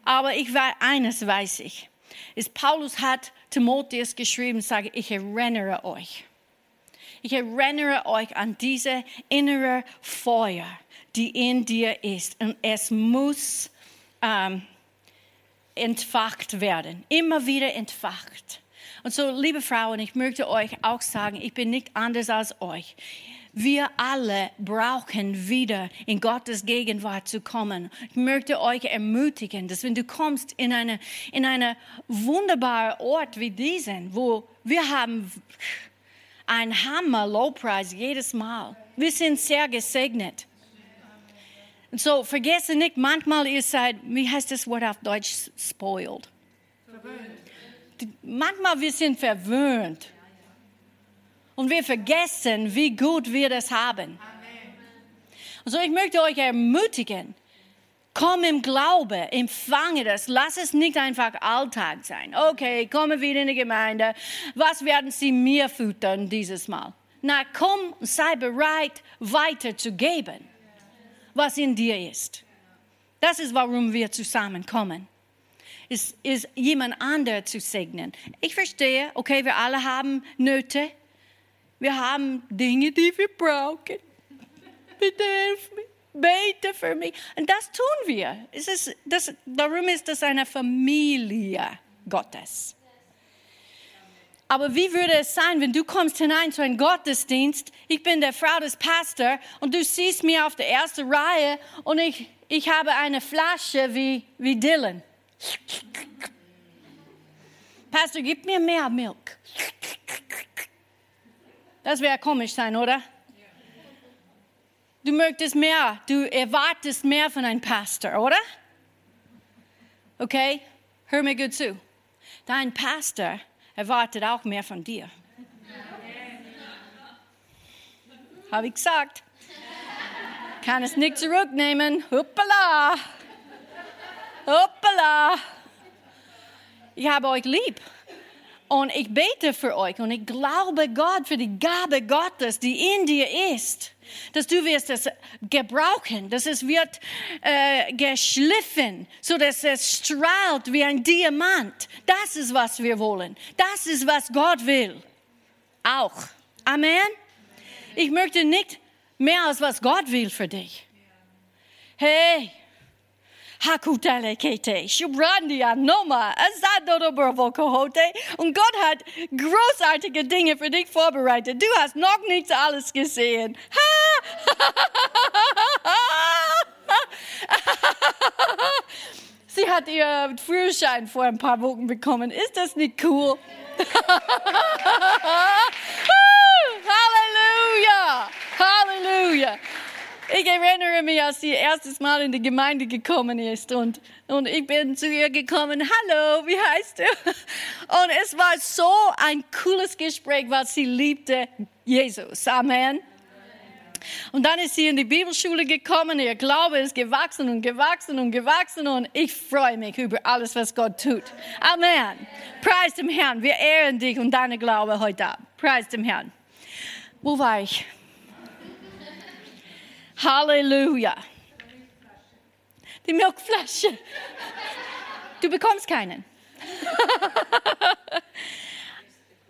Aber ich weiß, eines weiß ich. Ist Paulus hat Timotheus geschrieben, sage ich erinnere euch. Ich erinnere euch an diese innere Feuer, die in dir ist. Und es muss ähm, entfacht werden. Immer wieder entfacht. Und so, liebe Frauen, ich möchte euch auch sagen, ich bin nicht anders als euch. Wir alle brauchen wieder in Gottes Gegenwart zu kommen. Ich möchte euch ermutigen, dass wenn du kommst in eine, in eine wunderbare Ort wie diesen, wo wir haben ein Hammer Lowpreis jedes Mal. Wir sind sehr gesegnet. Und so vergesse nicht, manchmal ihr seid, wie heißt das Wort auf Deutsch, spoiled. Verwöhnt manchmal wir sind verwöhnt. Und wir vergessen, wie gut wir das haben. Und so, ich möchte euch ermutigen, komm im Glaube, empfange das. Lass es nicht einfach Alltag sein. Okay, komme wieder in die Gemeinde. Was werden sie mir füttern dieses Mal? Na, komm, sei bereit, weiterzugeben, was in dir ist. Das ist, warum wir zusammenkommen ist, ist jemand anderen zu segnen. Ich verstehe, okay, wir alle haben Nöte. Wir haben Dinge, die wir brauchen. Bitte hilf mir. Bete für mich. Und das tun wir. Es ist, das, darum ist das eine Familie Gottes. Aber wie würde es sein, wenn du kommst hinein zu einem Gottesdienst, ich bin der Frau des Pastors und du siehst mir auf der ersten Reihe und ich, ich habe eine Flasche wie, wie Dylan. Pastor, gib mir mehr Milch. Das wäre komisch sein, oder? Du möchtest mehr, du erwartest mehr von einem Pastor, oder? Okay, hör mir gut zu. Dein Pastor erwartet auch mehr von dir. Habe ich gesagt. Kann es nicht zurücknehmen. Hoppala. Hoppala! Ich habe euch lieb. Und ich bete für euch und ich glaube Gott für die Gabe Gottes, die in dir ist, dass du wirst es gebrauchen, dass es wird äh, geschliffen, so dass es strahlt wie ein Diamant. Das ist was wir wollen. Das ist was Gott will. Auch. Amen. Ich möchte nicht mehr als was Gott will für dich. Hey, hakutele kete, shubrandia noma, asadodoborvokohote. Und Gott hat großartige Dinge für dich vorbereitet. Du hast noch nicht alles gesehen. Sie hat ihren Führerschein vor ein paar Wochen bekommen. Ist das nicht cool? Halleluja! Halleluja! Ich erinnere mich, als sie erstes Mal in die Gemeinde gekommen ist und, und ich bin zu ihr gekommen, hallo, wie heißt du? Und es war so ein cooles Gespräch, weil sie liebte Jesus. Amen. Und dann ist sie in die Bibelschule gekommen, ihr Glaube ist gewachsen und gewachsen und gewachsen und ich freue mich über alles, was Gott tut. Amen. Preis dem Herrn, wir ehren dich und deine Glaube heute Abend. Preis dem Herrn. Wo war ich? Halleluja. Die Milchflasche. Du bekommst keinen.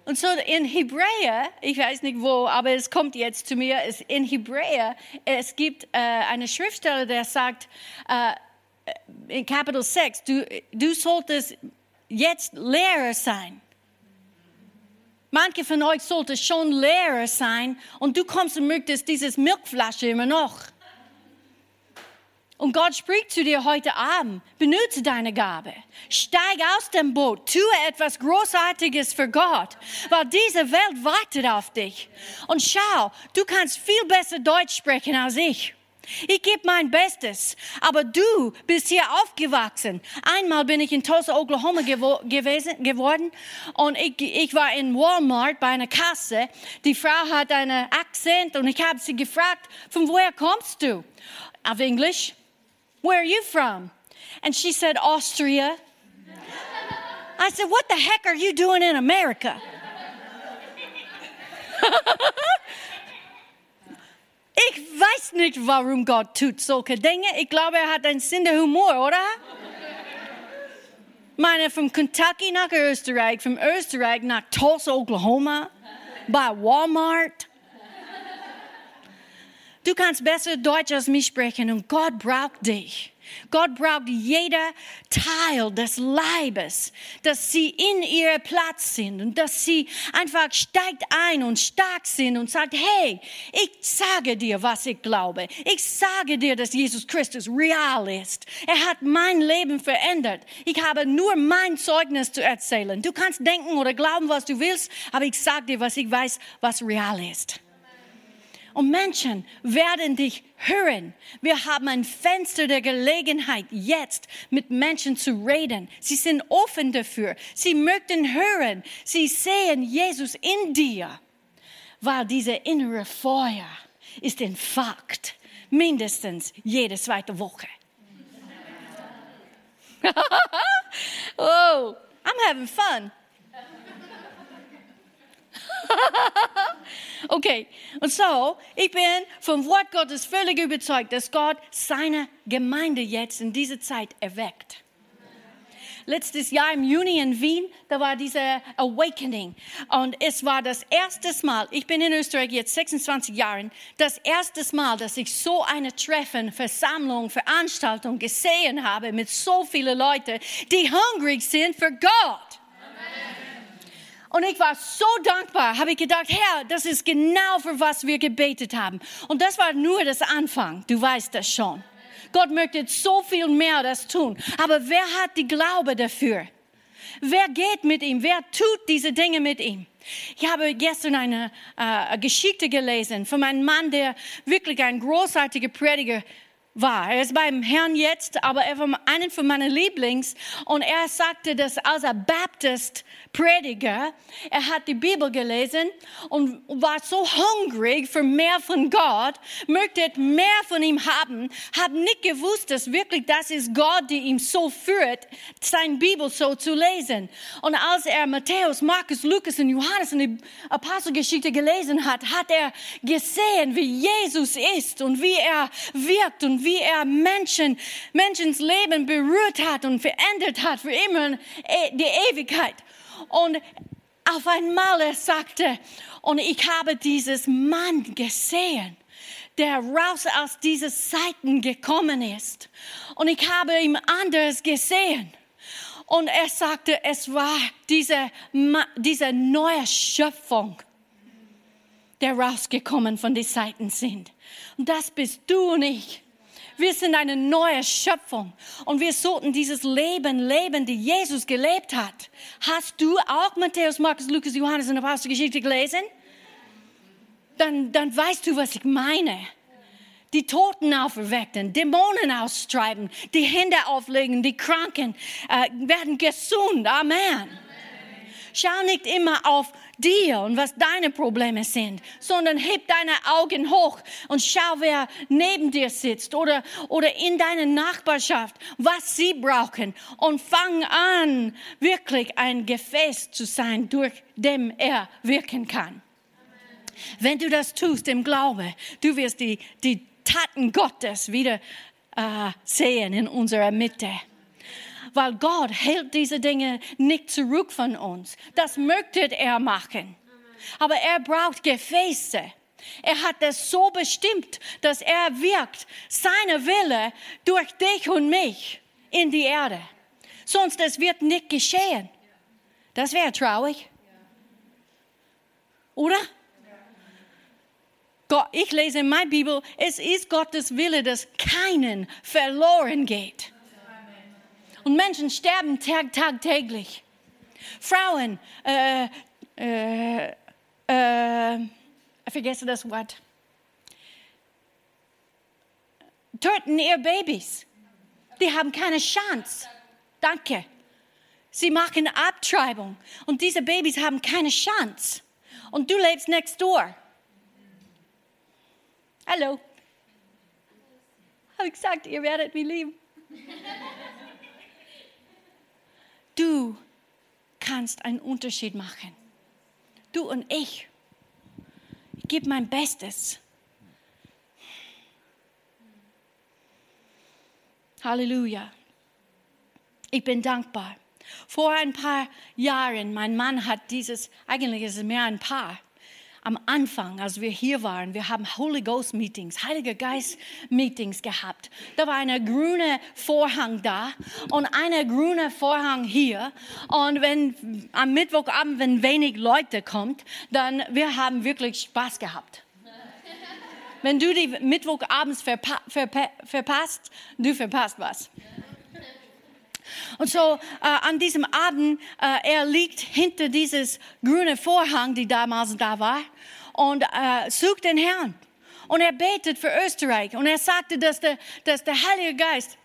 Und so in Hebräer, ich weiß nicht wo, aber es kommt jetzt zu mir, in Hebräer, es gibt äh, eine Schriftstelle, der sagt, äh, in Kapitel 6, du, du solltest jetzt Lehrer sein. Manche von euch sollten schon Lehrer sein und du kommst und möchtest dieses Milchflasche immer noch. Und Gott spricht zu dir heute Abend, benutze deine Gabe. Steig aus dem Boot, tue etwas Großartiges für Gott, weil diese Welt wartet auf dich. Und schau, du kannst viel besser Deutsch sprechen als ich. Ich gebe mein Bestes, aber du bist hier aufgewachsen. Einmal bin ich in Tulsa, Oklahoma gewo gewesen, geworden und ich, ich war in Walmart bei einer Kasse. Die Frau hat einen Akzent und ich habe sie gefragt, von woher kommst du? Auf Englisch. Where are you from? And she said, Austria. I said, What the heck are you doing in America? ich weiß nicht, warum Gott tut solche Dinge. Ich glaube, er hat einen Sinn der Humor, oder? Meine, von Kentucky nach Österreich, von Österreich nach Tulsa, Oklahoma, bei Walmart. Du kannst besser Deutsch als mich sprechen und Gott braucht dich. Gott braucht jeder Teil des Leibes, dass sie in ihrem Platz sind und dass sie einfach steigt ein und stark sind und sagt, hey, ich sage dir, was ich glaube. Ich sage dir, dass Jesus Christus real ist. Er hat mein Leben verändert. Ich habe nur mein Zeugnis zu erzählen. Du kannst denken oder glauben, was du willst, aber ich sage dir, was ich weiß, was real ist. Und Menschen werden dich hören. Wir haben ein Fenster der Gelegenheit, jetzt mit Menschen zu reden. Sie sind offen dafür. Sie möchten hören. Sie sehen Jesus in dir, weil diese innere Feuer ist entfacht. Mindestens jede zweite Woche. oh, I'm having fun. okay, und so, ich bin vom Wort Gottes völlig überzeugt, dass Gott seine Gemeinde jetzt in dieser Zeit erweckt. Letztes Jahr im Juni in Wien, da war diese Awakening. Und es war das erste Mal, ich bin in Österreich jetzt 26 Jahre, das erste Mal, dass ich so eine Treffen, Versammlung, Veranstaltung gesehen habe mit so vielen Leuten, die hungrig sind für Gott. Und ich war so dankbar, habe ich gedacht, Herr, das ist genau für was wir gebetet haben. Und das war nur das Anfang, du weißt das schon. Gott möchte so viel mehr das tun. Aber wer hat die Glaube dafür? Wer geht mit ihm? Wer tut diese Dinge mit ihm? Ich habe gestern eine äh, Geschichte gelesen von einem Mann, der wirklich ein großartiger Prediger war. Er ist beim Herrn jetzt, aber er war einer von meinen Lieblings. Und er sagte, dass als er Baptist Prediger, er hat die Bibel gelesen und war so hungrig für mehr von Gott, möchte mehr von ihm haben, hat nicht gewusst, dass wirklich das ist Gott, die ihm so führt, sein Bibel so zu lesen. Und als er Matthäus, Markus, Lukas und Johannes in die Apostelgeschichte gelesen hat, hat er gesehen, wie Jesus ist und wie er wirkt und wie er Menschen, Menschens Leben berührt hat und verändert hat für immer e, die Ewigkeit. Und auf einmal er sagte, und ich habe dieses Mann gesehen, der raus aus diesen Zeiten gekommen ist. Und ich habe ihm anders gesehen. Und er sagte, es war diese, diese neue Schöpfung, der rausgekommen von den Zeiten sind. Und das bist du und ich. Wir sind eine neue Schöpfung und wir sollten dieses Leben leben, die Jesus gelebt hat. Hast du auch Matthäus, Markus, Lukas, Johannes der Apostelgeschichte gelesen? Dann, dann weißt du, was ich meine. Die Toten auferwecken, Dämonen austreiben, die Hände auflegen, die Kranken äh, werden gesund. Amen. Schau nicht immer auf dir und was deine Probleme sind, sondern heb deine Augen hoch und schau, wer neben dir sitzt oder, oder in deiner Nachbarschaft, was sie brauchen und fang an, wirklich ein Gefäß zu sein, durch dem er wirken kann. Wenn du das tust im Glaube, du wirst die, die Taten Gottes wieder äh, sehen in unserer Mitte weil Gott hält diese Dinge nicht zurück von uns. Das möchte er machen. Aber er braucht Gefäße. Er hat es so bestimmt, dass er wirkt, seine Wille durch dich und mich in die Erde. Sonst es wird nicht geschehen. Das wäre traurig. Oder? Gott, ich lese in meiner Bibel, es ist Gottes Wille, dass keinen verloren geht. Und Menschen sterben tag, tagtäglich. Frauen, äh, äh, äh, ich vergesse das Wort, töten ihr Babys. Die haben keine Chance. Danke. Sie machen Abtreibung und diese Babys haben keine Chance. Und du lebst next door. Hallo. Habe ich gesagt, ihr werdet mich lieben. Du kannst einen Unterschied machen. Du und ich. Ich gebe mein Bestes. Halleluja. Ich bin dankbar. Vor ein paar Jahren, mein Mann hat dieses, eigentlich ist es mehr ein paar, am Anfang, als wir hier waren, wir haben Holy Ghost Meetings, Heiliger Geist Meetings gehabt. Da war ein grüner Vorhang da und ein grüner Vorhang hier. Und wenn am Mittwochabend, wenn wenig Leute kommt, dann wir haben wirklich Spaß gehabt. Wenn du die Mittwochabends verpa verpa verpasst, du verpasst was. Und so äh, an diesem Abend, äh, er liegt hinter dieses grüne Vorhang, die damals da war, und äh, sucht den Herrn. Und er betet für Österreich. Und er sagte, dass der, dass der Heilige Geist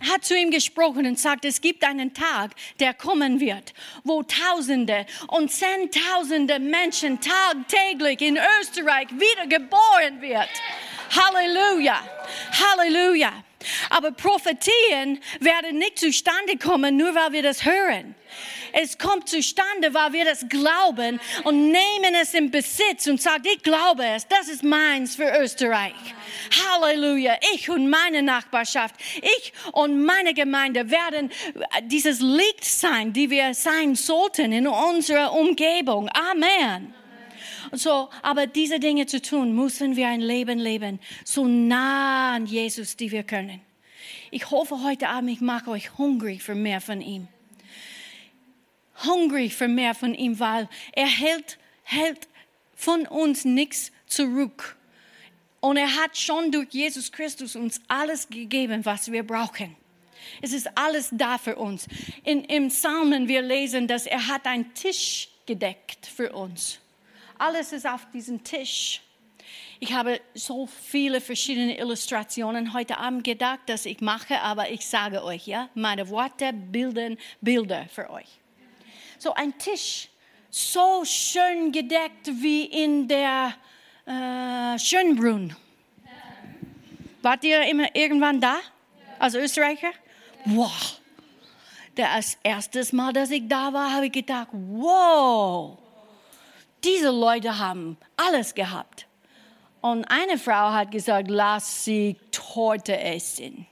hat zu ihm gesprochen und sagt, es gibt einen Tag, der kommen wird, wo Tausende und Zehntausende Menschen tagtäglich in Österreich wiedergeboren wird. Halleluja, Halleluja. Aber Prophetien werden nicht zustande kommen, nur weil wir das hören. Es kommt zustande, weil wir das glauben und nehmen es in Besitz und sagen, ich glaube es, das ist meins für Österreich. Halleluja. Ich und meine Nachbarschaft, ich und meine Gemeinde werden dieses Licht sein, die wir sein sollten in unserer Umgebung. Amen. So, aber diese Dinge zu tun, müssen wir ein Leben leben, so nah an Jesus, die wir können. Ich hoffe heute Abend, ich mache euch hungrig für mehr von ihm. Hungrig für mehr von ihm, weil er hält, hält von uns nichts zurück. Und er hat schon durch Jesus Christus uns alles gegeben, was wir brauchen. Es ist alles da für uns. In, Im Psalmen wir lesen, dass er hat einen Tisch gedeckt für uns. Alles ist auf diesem Tisch. Ich habe so viele verschiedene Illustrationen heute Abend gedacht, dass ich mache, aber ich sage euch, ja, meine Worte bilden Bilder für euch. So ein Tisch, so schön gedeckt wie in der äh, Schönbrunn. Wart ihr immer irgendwann da als Österreicher? Wow. Das erste Mal, dass ich da war, habe ich gedacht, wow, diese Leute haben alles gehabt. Und eine Frau hat gesagt, lass sie Torte essen.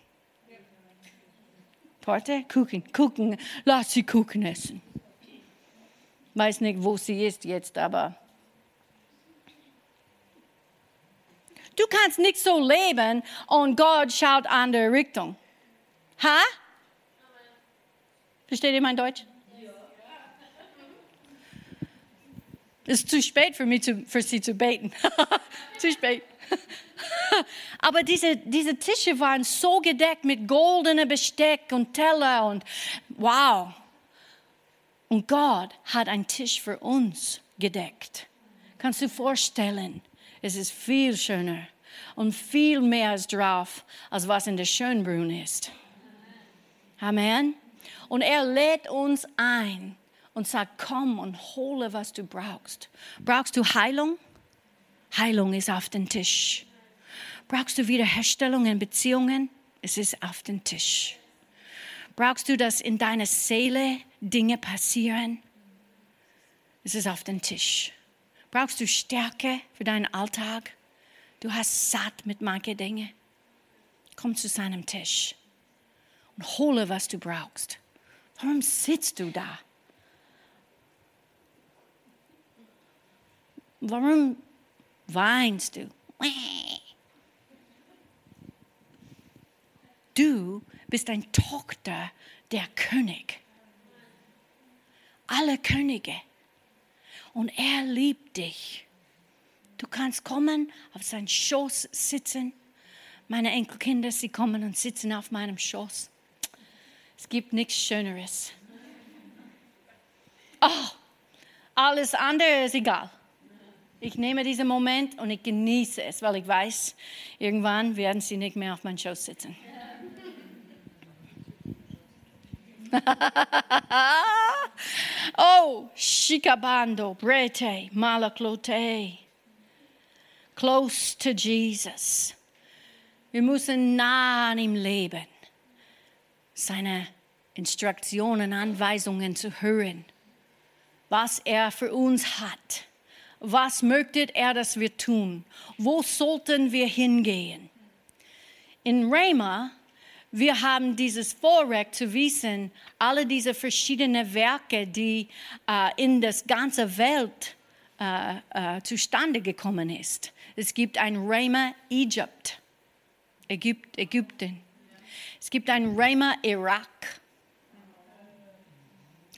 Torte? Kuchen, Kuchen, lass sie Kuchen essen. Weiß nicht, wo sie ist jetzt, aber du kannst nicht so leben und Gott schaut andere Richtung. Ha? Versteht ihr mein Deutsch? Es ist zu spät für mich, zu, für sie zu beten. zu spät. Aber diese, diese Tische waren so gedeckt mit goldenem Besteck und Teller und wow. Und Gott hat einen Tisch für uns gedeckt. Kannst du vorstellen, es ist viel schöner und viel mehr ist drauf, als was in der Schönbrunn ist. Amen. Und er lädt uns ein und sagt, komm und hole, was du brauchst. Brauchst du Heilung? Heilung ist auf dem Tisch. Brauchst du Wiederherstellung in Beziehungen? Es ist auf dem Tisch. Brauchst du, dass in deiner Seele Dinge passieren? Es ist auf dem Tisch. Brauchst du Stärke für deinen Alltag? Du hast satt mit manchen Dingen. Komm zu seinem Tisch und hole, was du brauchst. Warum sitzt du da? Warum weinst du? Du bist ein Tochter der König. Alle Könige. Und er liebt dich. Du kannst kommen, auf seinen Schoß sitzen. Meine Enkelkinder, sie kommen und sitzen auf meinem Schoß. Es gibt nichts Schöneres. Oh, alles andere ist egal. Ich nehme diesen Moment und ich genieße es, weil ich weiß, irgendwann werden sie nicht mehr auf meinem Schoß sitzen. oh, Shikabando, Brete, Malaklote. Close to Jesus. Wir müssen nah an ihm leben. Seine Instruktionen, Anweisungen zu hören. Was er für uns hat was möchte er, dass wir tun? Wo sollten wir hingehen? In Rema, wir haben dieses Vorrecht zu wissen, alle diese verschiedenen Werke, die äh, in das ganze Welt äh, äh, zustande gekommen ist. Es gibt ein Rema Egypt, Ägypt, Ägypten. Es gibt ein Rema Irak.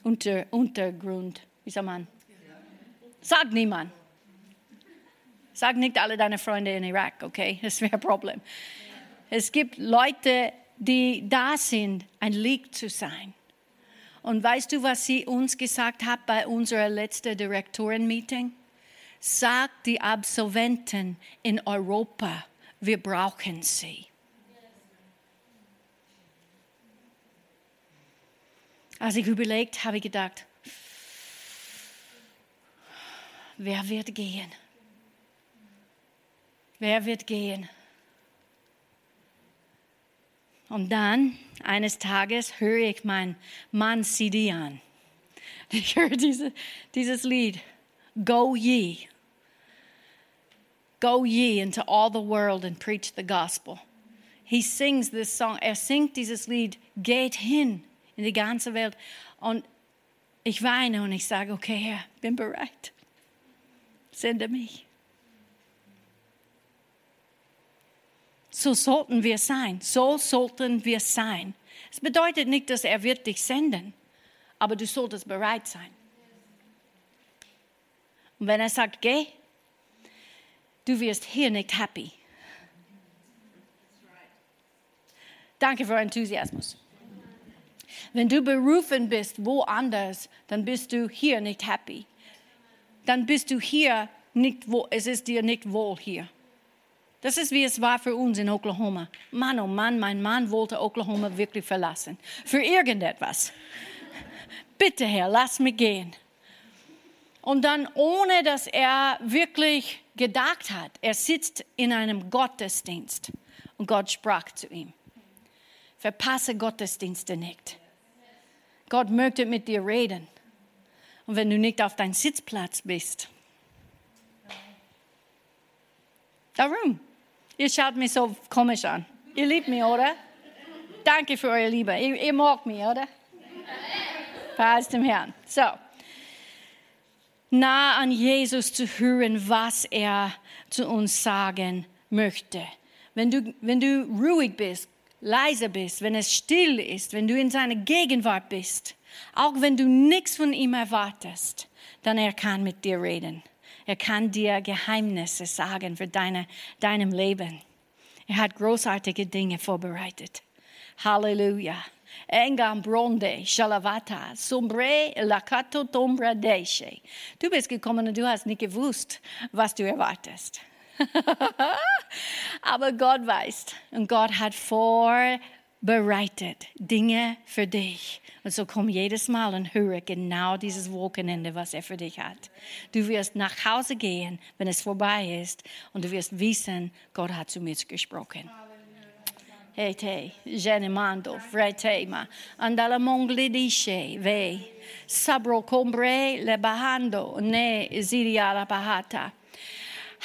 Unter, Untergrund, wie sagt man? Sag niemand. Sag nicht alle deine Freunde in Irak, okay? Das wäre ein Problem. Es gibt Leute, die da sind, ein Licht zu sein. Und weißt du, was sie uns gesagt hat bei unserer letzten Direktorenmeeting? Sag die Absolventen in Europa, wir brauchen sie. Als ich überlegt, habe ich gedacht, wer wird gehen? Wer wird gehen? Und dann, eines Tages, höre ich meinen Mann CD an. Ich höre diese, dieses Lied, Go ye. Go ye into all the world and preach the gospel. He sings this song, er singt dieses Lied, geht hin in die ganze Welt. Und ich weine und ich sage, okay, Herr, bin bereit. Sende mich. So sollten wir sein. So sollten wir sein. Es bedeutet nicht, dass er wird dich senden, aber du solltest bereit sein. Und wenn er sagt, geh, du wirst hier nicht happy. Danke für Enthusiasmus. Wenn du berufen bist woanders, dann bist du hier nicht happy. Dann bist du hier nicht wohl, es ist dir nicht wohl hier. Das ist wie es war für uns in Oklahoma. Mann, oh Mann, mein Mann wollte Oklahoma wirklich verlassen. Für irgendetwas. Bitte, Herr, lass mich gehen. Und dann, ohne dass er wirklich gedacht hat, er sitzt in einem Gottesdienst und Gott sprach zu ihm. Verpasse Gottesdienste nicht. Gott möchte mit dir reden. Und wenn du nicht auf deinem Sitzplatz bist, darum. Ihr schaut mich so komisch an. Ihr liebt mich, oder? Danke für eure Liebe. Ihr, ihr mag mich, oder? Preis dem Herrn. So. Nah an Jesus zu hören, was er zu uns sagen möchte. Wenn du, wenn du ruhig bist, leise bist, wenn es still ist, wenn du in seiner Gegenwart bist, auch wenn du nichts von ihm erwartest, dann er kann mit dir reden. Er kann dir Geheimnisse sagen für deine, deinem Leben. Er hat großartige Dinge vorbereitet. Halleluja. Engam bronde, shalavata, sombre, lakato tombra deshe. Du bist gekommen und du hast nicht gewusst, was du erwartest. Aber Gott weiß und Gott hat vorbereitet Dinge für dich. Und so komm jedes Mal und höre genau dieses Wochenende, was er für dich hat. Du wirst nach Hause gehen, wenn es vorbei ist, und du wirst wissen, Gott hat zu mir gesprochen. Ete, genemando, fretema, andala mongli dice, ve, sabro combre le bahando, ne ziria la bahata.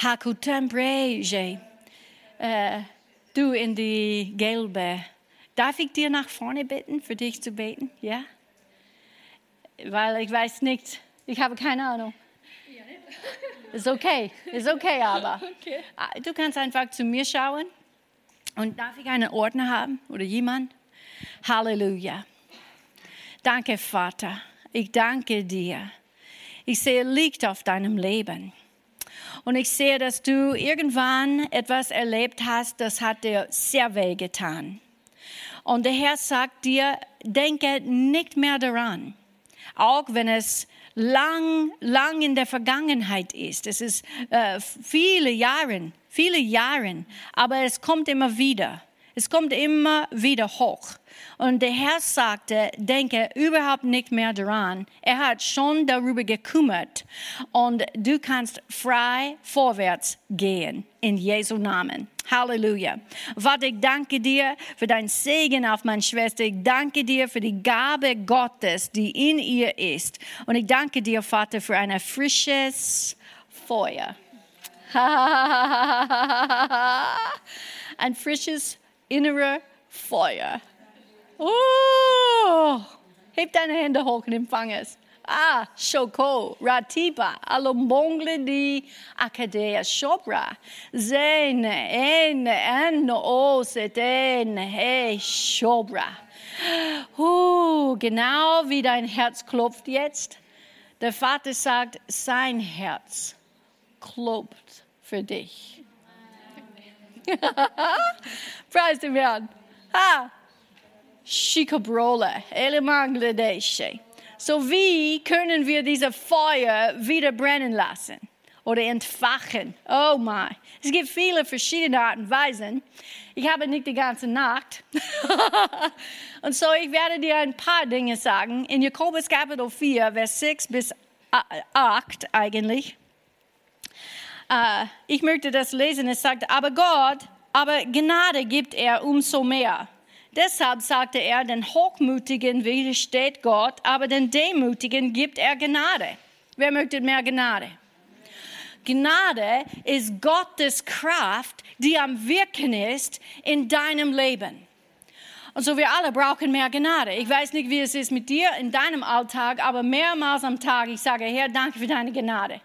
Hakutembre, je, uh, du in die gelbe Darf ich dir nach vorne bitten, für dich zu beten? Ja? Weil ich weiß nicht, ich habe keine Ahnung. Ist okay, ist okay, aber okay. Ah, du kannst einfach zu mir schauen und darf ich einen Ordner haben oder jemand? Halleluja. Danke, Vater. Ich danke dir. Ich sehe Licht auf deinem Leben. Und ich sehe, dass du irgendwann etwas erlebt hast, das hat dir sehr weh getan. Und der Herr sagt dir, denke nicht mehr daran. Auch wenn es lang, lang in der Vergangenheit ist. Es ist äh, viele Jahre, viele Jahre, aber es kommt immer wieder. Es kommt immer wieder hoch. Und der Herr sagte, denke überhaupt nicht mehr daran. Er hat schon darüber gekümmert. Und du kannst frei vorwärts gehen. In Jesu Namen. Halleluja. Vater, ich danke dir für dein Segen auf meine Schwester. Ich danke dir für die Gabe Gottes, die in ihr ist. Und ich danke dir, Vater, für ein frisches Feuer. ein frisches innerer Feuer. Oh, heb deine Hände hoch und empfang es. Ah, Shoko, Ratiba, Alombongle di Akadea Shobra, Zene, Ene, Anno, Osetene, Hey, Shobra. Uh, genau wie dein Herz klopft jetzt. Der Vater sagt, sein Herz klopft für dich. Preis dem Herrn. Ha! Shikabrole, Elemangladeshe. So wie können wir diese Feuer wieder brennen lassen oder entfachen? Oh mein. Es gibt viele verschiedene Arten und Weisen. Ich habe nicht die ganze Nacht. und so ich werde dir ein paar Dinge sagen. In Jakobus Kapitel 4, Vers 6 bis 8 eigentlich. Uh, ich möchte das lesen. Es sagt, aber Gott, aber Gnade gibt er umso mehr. Deshalb sagte er, den Hochmütigen widersteht Gott, aber den Demütigen gibt er Gnade. Wer möchte mehr Gnade? Gnade ist Gottes Kraft, die am Wirken ist in deinem Leben. Und so wir alle brauchen mehr Gnade. Ich weiß nicht, wie es ist mit dir in deinem Alltag, aber mehrmals am Tag, ich sage, Herr, danke für deine Gnade.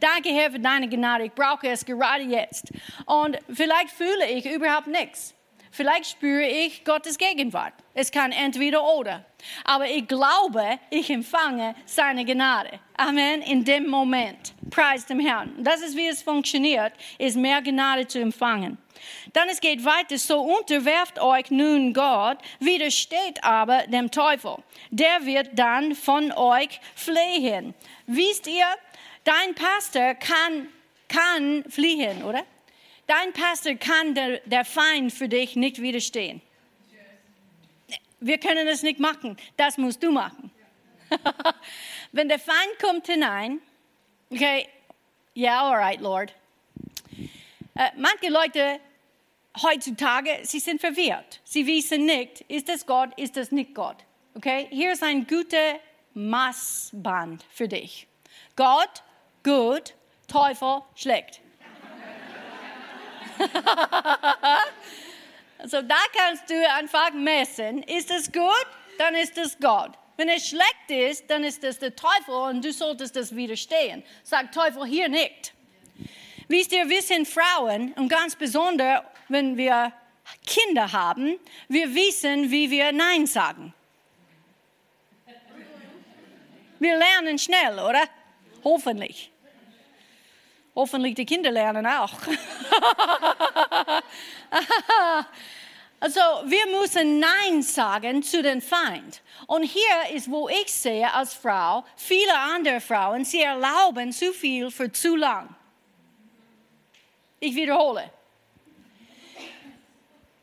Danke, Herr, für deine Gnade. Ich brauche es gerade jetzt. Und vielleicht fühle ich überhaupt nichts. Vielleicht spüre ich Gottes Gegenwart. Es kann entweder oder. Aber ich glaube, ich empfange seine Gnade. Amen. In dem Moment. Preis dem Herrn. Das ist, wie es funktioniert, ist mehr Gnade zu empfangen. Dann es geht weiter, so unterwerft euch nun Gott, widersteht aber dem Teufel. Der wird dann von euch flehen. Wisst ihr, dein Pastor kann kann fliehen, oder? Dein Pastor kann der, der Feind für dich nicht widerstehen. Wir können es nicht machen, das musst du machen. Wenn der Feind kommt hinein, okay, ja, yeah, alright, Lord. Äh, manche Leute heutzutage, sie sind verwirrt. Sie wissen nicht, ist das Gott, ist das nicht Gott. Okay, hier ist ein guter Maßband für dich. Gott, gut, Teufel, schlecht. also da kannst du einfach messen, ist es gut, dann ist es Gott. Wenn es schlecht ist, dann ist es der Teufel und du solltest das widerstehen. Sagt Teufel hier nicht. Wisst ihr, wir sind Frauen und ganz besonders, wenn wir Kinder haben, wir wissen, wie wir Nein sagen. Wir lernen schnell, oder? Hoffentlich. Hoffentlich die Kinder lernen auch. also wir müssen Nein sagen zu den Feind. Und hier ist, wo ich sehe als Frau, viele andere Frauen, sie erlauben zu viel für zu lang. Ich wiederhole.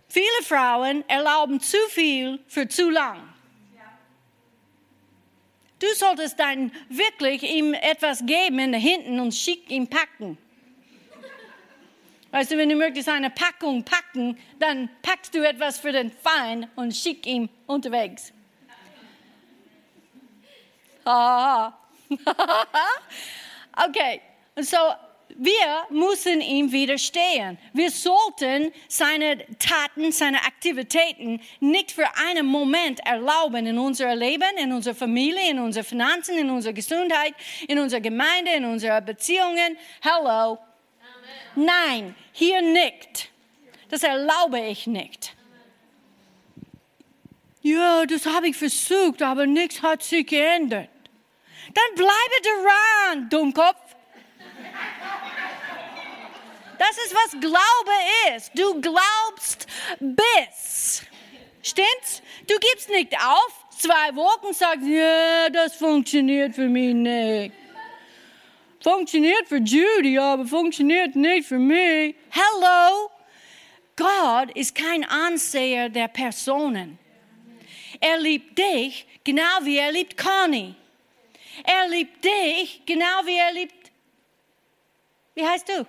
Viele Frauen erlauben zu viel für zu lang. Du solltest dann wirklich ihm etwas geben in hinten und schick ihm packen. Weißt du, wenn du möchtest eine Packung packen, dann packst du etwas für den Feind und schick ihm unterwegs. okay, so wir müssen ihm widerstehen. Wir sollten seine Taten, seine Aktivitäten nicht für einen Moment erlauben in unserem Leben, in unserer Familie, in unseren Finanzen, in unserer Gesundheit, in unserer Gemeinde, in unseren Beziehungen. Hello. Nein, hier nicht. Das erlaube ich nicht. Ja, das habe ich versucht, aber nichts hat sich geändert. Dann bleibe dran, Dummkopf. Das ist, was Glaube ist. Du glaubst bis. Stimmt's? Du gibst nicht auf. Zwei Wochen sagst, ja, das funktioniert für mich nicht. Funktioniert für Judy, aber funktioniert nicht für mich. Hello? Gott ist kein Anseher der Personen. Er liebt dich genau wie er liebt Connie. Er liebt dich genau wie er liebt. Wie heißt du?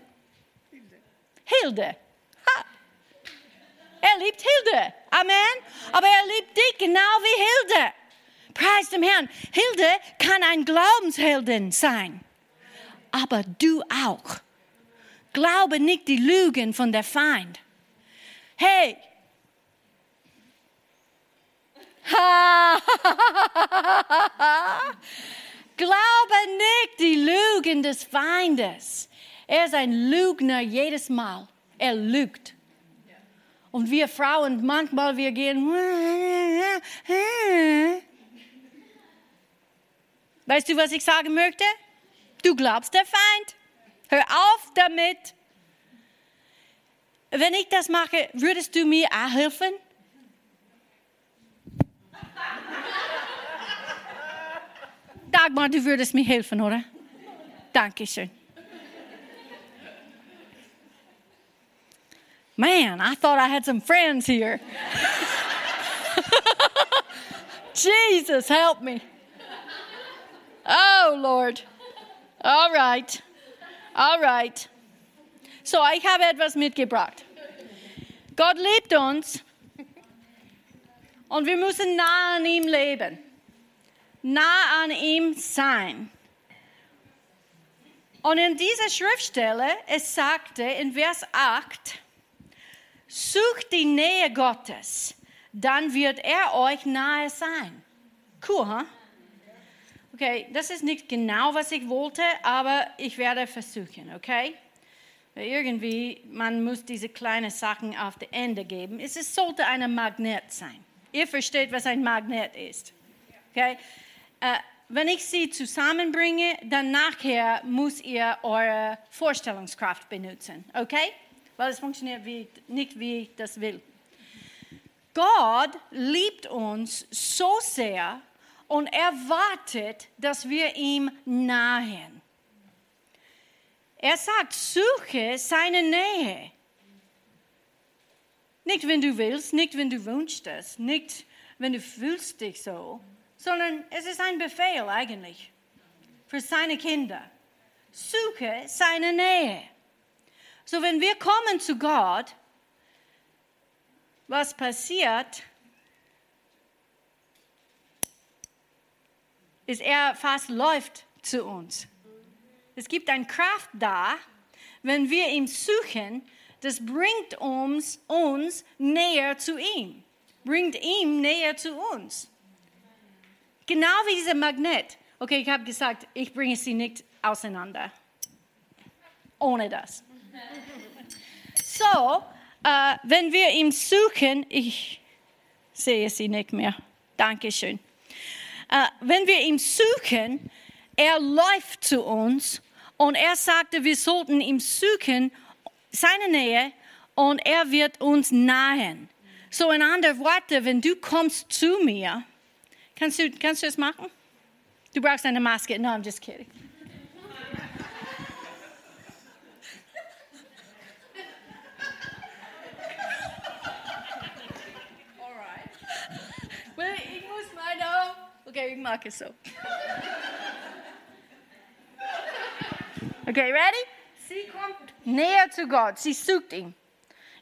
Hilde. Ha. Er liebt Hilde. Amen. Aber er liebt dich genau wie Hilde. Preis dem Herrn. Hilde kann ein Glaubensheldin sein. Aber du auch. Glaube nicht die Lügen von der Feind. Hey. Glaube nicht die Lügen des Feindes. Er ist ein Lügner jedes Mal. Er lügt. Und wir Frauen, manchmal, wir gehen. Weißt du, was ich sagen möchte? Du glaubst der Feind. Hör auf damit. Wenn ich das mache, würdest du mir auch helfen? Dagmar, du würdest mir helfen, oder? Dankeschön. Man, I thought I had some friends here. Jesus, help me. Oh, Lord. All right. All right. So, ich habe etwas mitgebracht. Gott liebt uns und wir müssen nah an ihm leben, nah an ihm sein. Und in dieser Schriftstelle, es sagte in Vers 8, Sucht die Nähe Gottes, dann wird er euch nahe sein. Cool, huh? Okay, das ist nicht genau, was ich wollte, aber ich werde versuchen, okay? Weil irgendwie, man muss diese kleinen Sachen auf das Ende geben. Es sollte ein Magnet sein. Ihr versteht, was ein Magnet ist. Okay? Äh, wenn ich sie zusammenbringe, dann nachher muss ihr eure Vorstellungskraft benutzen, okay? weil es funktioniert wie, nicht, wie ich das will. Gott liebt uns so sehr und erwartet, dass wir ihm nahen. Er sagt, suche seine Nähe. Nicht, wenn du willst, nicht, wenn du wünschst es, nicht, wenn du fühlst dich so, sondern es ist ein Befehl eigentlich für seine Kinder. Suche seine Nähe. So, wenn wir kommen zu Gott, was passiert, ist, er fast läuft zu uns. Es gibt eine Kraft da, wenn wir ihn suchen, das bringt uns, uns näher zu ihm, bringt ihm näher zu uns. Genau wie dieser Magnet. Okay, ich habe gesagt, ich bringe sie nicht auseinander. Ohne das. So, äh, wenn wir ihn suchen, ich sehe sie nicht mehr. Dankeschön. Äh, wenn wir ihn suchen, er läuft zu uns und er sagte, wir sollten ihm suchen, seine Nähe, und er wird uns nahen. So in anderen Worten, wenn du kommst zu mir, kannst du, kannst du das machen? Du brauchst eine Maske. No, I'm just kidding. Well, ich muss meine. Okay, ich mag es so. Okay, ready? Sie kommt näher zu Gott. Sie sucht ihn.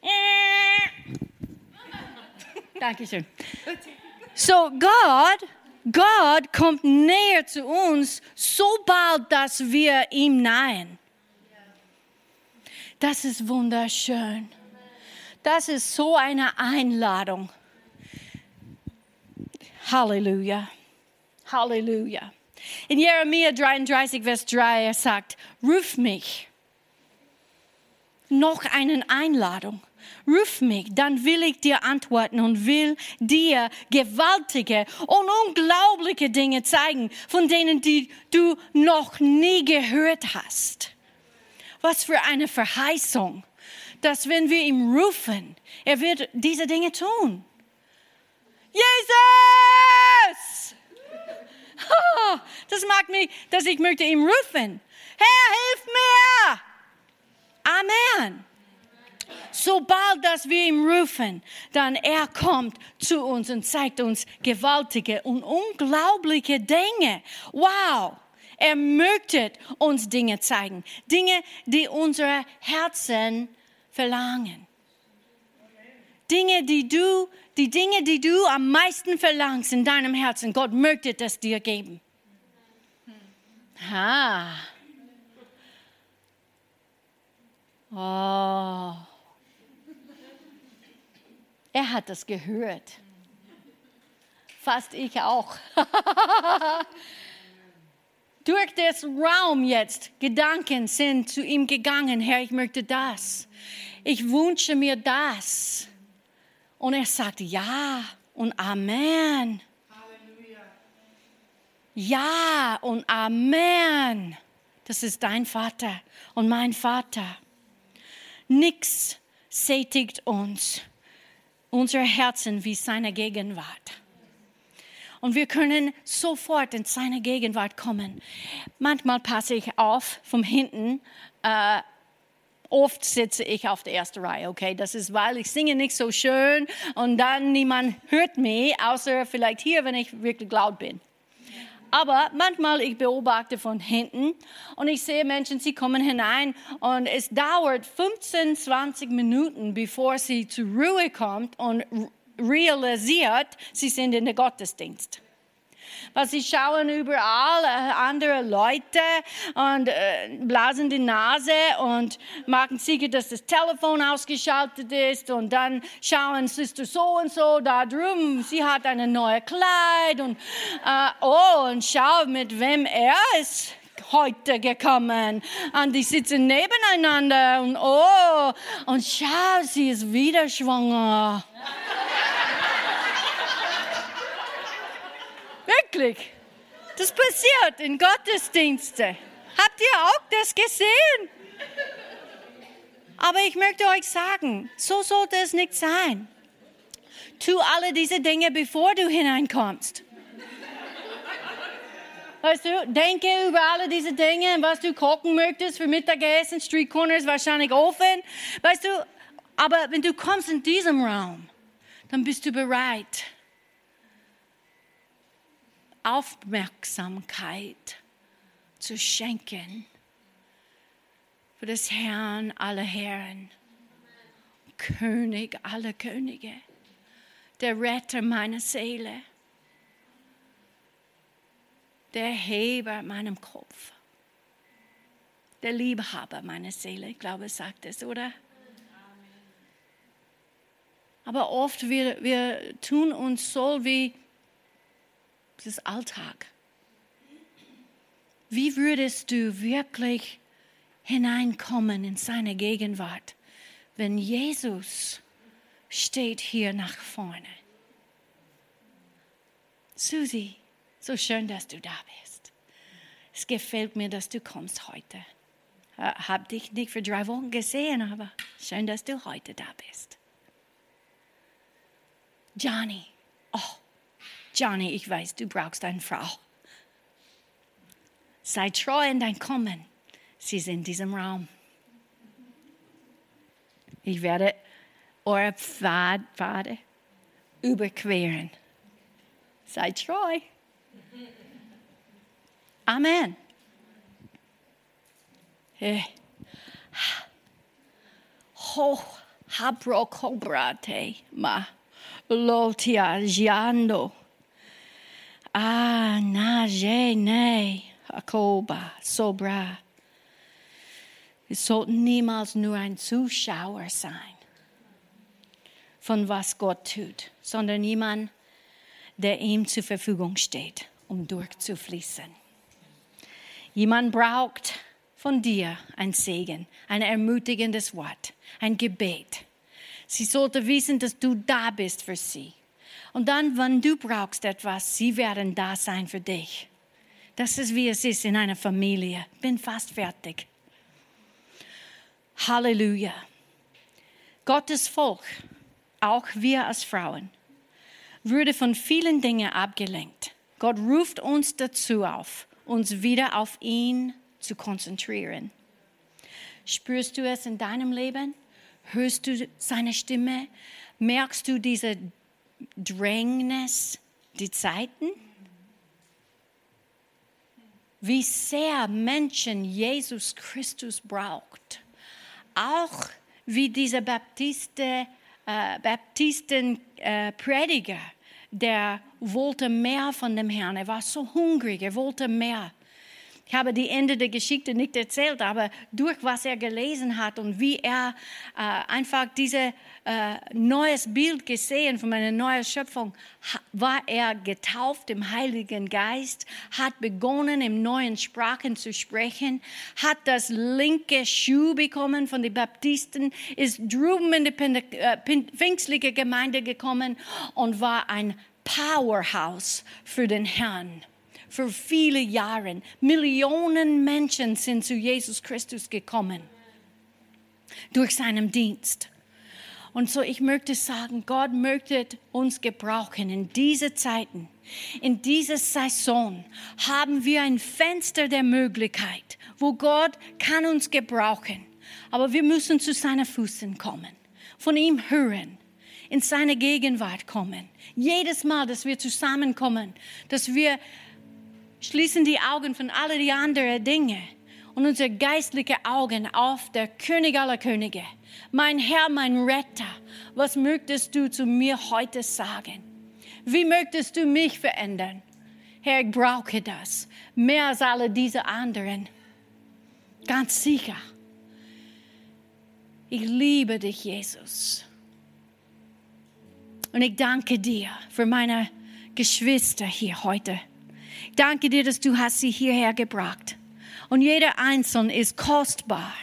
Dankeschön. So, Gott, Gott kommt näher zu uns, sobald dass wir ihm nahen. Das ist wunderschön. Das ist so eine Einladung. Halleluja. Halleluja. In Jeremia 33, Vers 3, er sagt, ruf mich. Noch eine Einladung. Ruf mich, dann will ich dir antworten und will dir gewaltige und unglaubliche Dinge zeigen, von denen die du noch nie gehört hast. Was für eine Verheißung, dass wenn wir ihm rufen, er wird diese Dinge tun. Jesus! Das macht mich, dass ich möchte ihm rufen. Herr, hilf mir! Amen. Sobald dass wir ihm rufen, dann er kommt zu uns und zeigt uns gewaltige und unglaubliche Dinge. Wow! Er möchte uns Dinge zeigen, Dinge, die unsere Herzen verlangen. Dinge, die du, die Dinge, die du am meisten verlangst in deinem Herzen, Gott möchte das dir geben. Ha. Oh. Er hat das gehört. Fast ich auch. Durch das Raum jetzt, Gedanken sind zu ihm gegangen, Herr, ich möchte das. Ich wünsche mir das. Und er sagt ja und Amen. Halleluja. Ja und Amen. Das ist dein Vater und mein Vater. Nichts sättigt uns unser Herzen wie seine Gegenwart. Und wir können sofort in seine Gegenwart kommen. Manchmal passe ich auf von hinten. Äh, oft sitze ich auf der ersten Reihe, okay? Das ist, weil ich singe nicht so schön und dann niemand hört mich, außer vielleicht hier, wenn ich wirklich laut bin. Aber manchmal ich beobachte von hinten und ich sehe Menschen, sie kommen hinein und es dauert 15, 20 Minuten, bevor sie zur Ruhe kommt und realisiert, sie sind in der Gottesdienst weil sie schauen überall äh, andere Leute und äh, blasen die Nase und machen sicher, dass das Telefon ausgeschaltet ist und dann schauen Sister so und so da drüben, sie hat ein neues Kleid und äh, oh und schau mit wem er ist heute gekommen und die sitzen nebeneinander und oh und schau, sie ist wieder schwanger. Wirklich. Das passiert in Gottesdiensten. Habt ihr auch das gesehen? Aber ich möchte euch sagen, so sollte es nicht sein. Tu alle diese Dinge, bevor du hineinkommst. Weißt du, denke über alle diese Dinge, was du kochen möchtest für Mittagessen. Street Corner ist wahrscheinlich offen. Weißt du, aber wenn du kommst in diesem Raum, dann bist du bereit, Aufmerksamkeit zu schenken für das Herrn aller Herren, König aller Könige, der Retter meiner Seele, der Heber meinem Kopf, der Liebhaber meiner Seele. Ich glaube, sagt es, oder? Aber oft wir, wir tun uns so wie das Alltag. Wie würdest du wirklich hineinkommen in seine Gegenwart, wenn Jesus steht hier nach vorne? Susi, so schön, dass du da bist. Es gefällt mir, dass du kommst heute. Hab dich nicht für drei Wochen gesehen, aber schön, dass du heute da bist. Johnny, oh, Johnny, ich weiß, du brauchst eine Frau. Sei treu in dein Kommen. Sie sind in diesem Raum. Ich werde eure Pfad, Pfade überqueren. Sei treu. Amen. Ho habro cobrate ma lotia giando. Ah, na, ne, Jakoba, Sobra. Wir sollten niemals nur ein Zuschauer sein von was Gott tut, sondern jemand, der ihm zur Verfügung steht, um durchzufließen. Jemand braucht von dir ein Segen, ein ermutigendes Wort, ein Gebet. Sie sollte wissen, dass du da bist für sie. Und dann, wenn du brauchst etwas, sie werden da sein für dich. Das ist, wie es ist in einer Familie. Bin fast fertig. Halleluja. Gottes Volk, auch wir als Frauen, würde von vielen Dingen abgelenkt. Gott ruft uns dazu auf, uns wieder auf ihn zu konzentrieren. Spürst du es in deinem Leben? Hörst du seine Stimme? Merkst du diese Drängnis, die Zeiten? Wie sehr Menschen Jesus Christus braucht. Auch wie dieser Baptiste, äh, Baptisten-Prediger, äh, der wollte mehr von dem Herrn. Er war so hungrig, er wollte mehr. Ich habe die Ende der Geschichte nicht erzählt, aber durch was er gelesen hat und wie er äh, einfach dieses äh, neues Bild gesehen von einer neuen Schöpfung, war er getauft im Heiligen Geist, hat begonnen, in neuen Sprachen zu sprechen, hat das linke Schuh bekommen von den Baptisten, ist drüben in die äh, pfingstliche Gemeinde gekommen und war ein Powerhouse für den Herrn für viele Jahre. Millionen Menschen sind zu Jesus Christus gekommen durch seinen Dienst. Und so, ich möchte sagen, Gott möchte uns gebrauchen in diese Zeiten. In dieser Saison haben wir ein Fenster der Möglichkeit, wo Gott kann uns gebrauchen. Aber wir müssen zu seinen Füßen kommen, von ihm hören, in seine Gegenwart kommen. Jedes Mal, dass wir zusammenkommen, dass wir schließen die Augen von all die anderen Dinge und unsere geistlichen Augen auf der König aller Könige. Mein Herr, mein Retter, was möchtest du zu mir heute sagen? Wie möchtest du mich verändern? Herr, ich brauche das mehr als alle diese anderen. Ganz sicher. Ich liebe dich, Jesus. Und ich danke dir für meine Geschwister hier heute danke dir, dass du hast sie hierher gebracht. Und jeder Einzelne ist kostbar.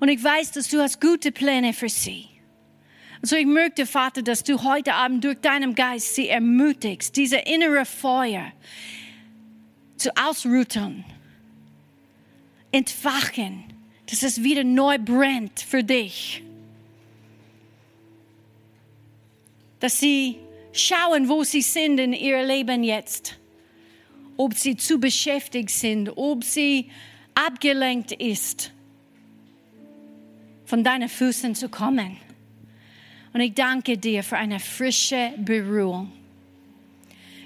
Und ich weiß, dass du hast gute Pläne für sie. Und so ich möchte, Vater, dass du heute Abend durch deinen Geist sie ermutigst, diese innere Feuer zu ausruhen, entfachen, dass es wieder neu brennt für dich. Dass sie schauen, wo sie sind in ihr Leben jetzt. ob sie zu beschäftigt sind, ob sie abgelenkt ist, von deinen Füßen zu kommen. Und ich danke dir für eine frische Berührung.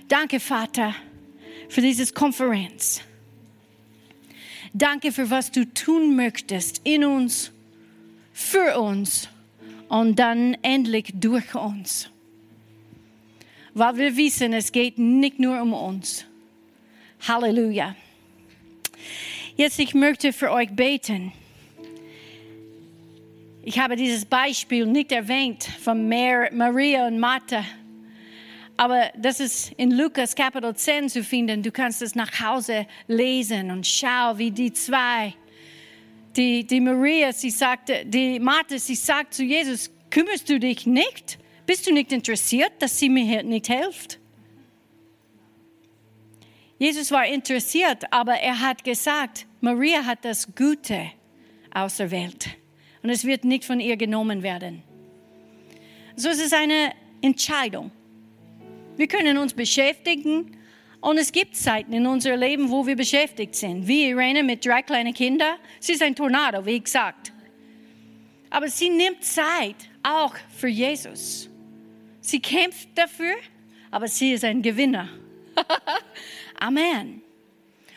Danke, Vater, für diese Konferenz. Danke für was du tun möchtest in uns, für uns und dann endlich durch uns. Weil wir wissen, es geht nicht nur um uns. Halleluja. Jetzt, ich möchte für euch beten. Ich habe dieses Beispiel nicht erwähnt von Maria und Martha. Aber das ist in Lukas Kapitel 10 zu finden. Du kannst es nach Hause lesen und schau, wie die zwei, die, die Maria, sie sagte, die Martha, sie sagt zu Jesus, kümmerst du dich nicht? Bist du nicht interessiert, dass sie mir nicht hilft? Jesus war interessiert, aber er hat gesagt, Maria hat das Gute auserwählt und es wird nicht von ihr genommen werden. So ist es eine Entscheidung. Wir können uns beschäftigen und es gibt Zeiten in unserem Leben, wo wir beschäftigt sind. Wie Irene mit drei kleinen Kindern. Sie ist ein Tornado, wie gesagt. Aber sie nimmt Zeit auch für Jesus. Sie kämpft dafür, aber sie ist ein Gewinner. Amen.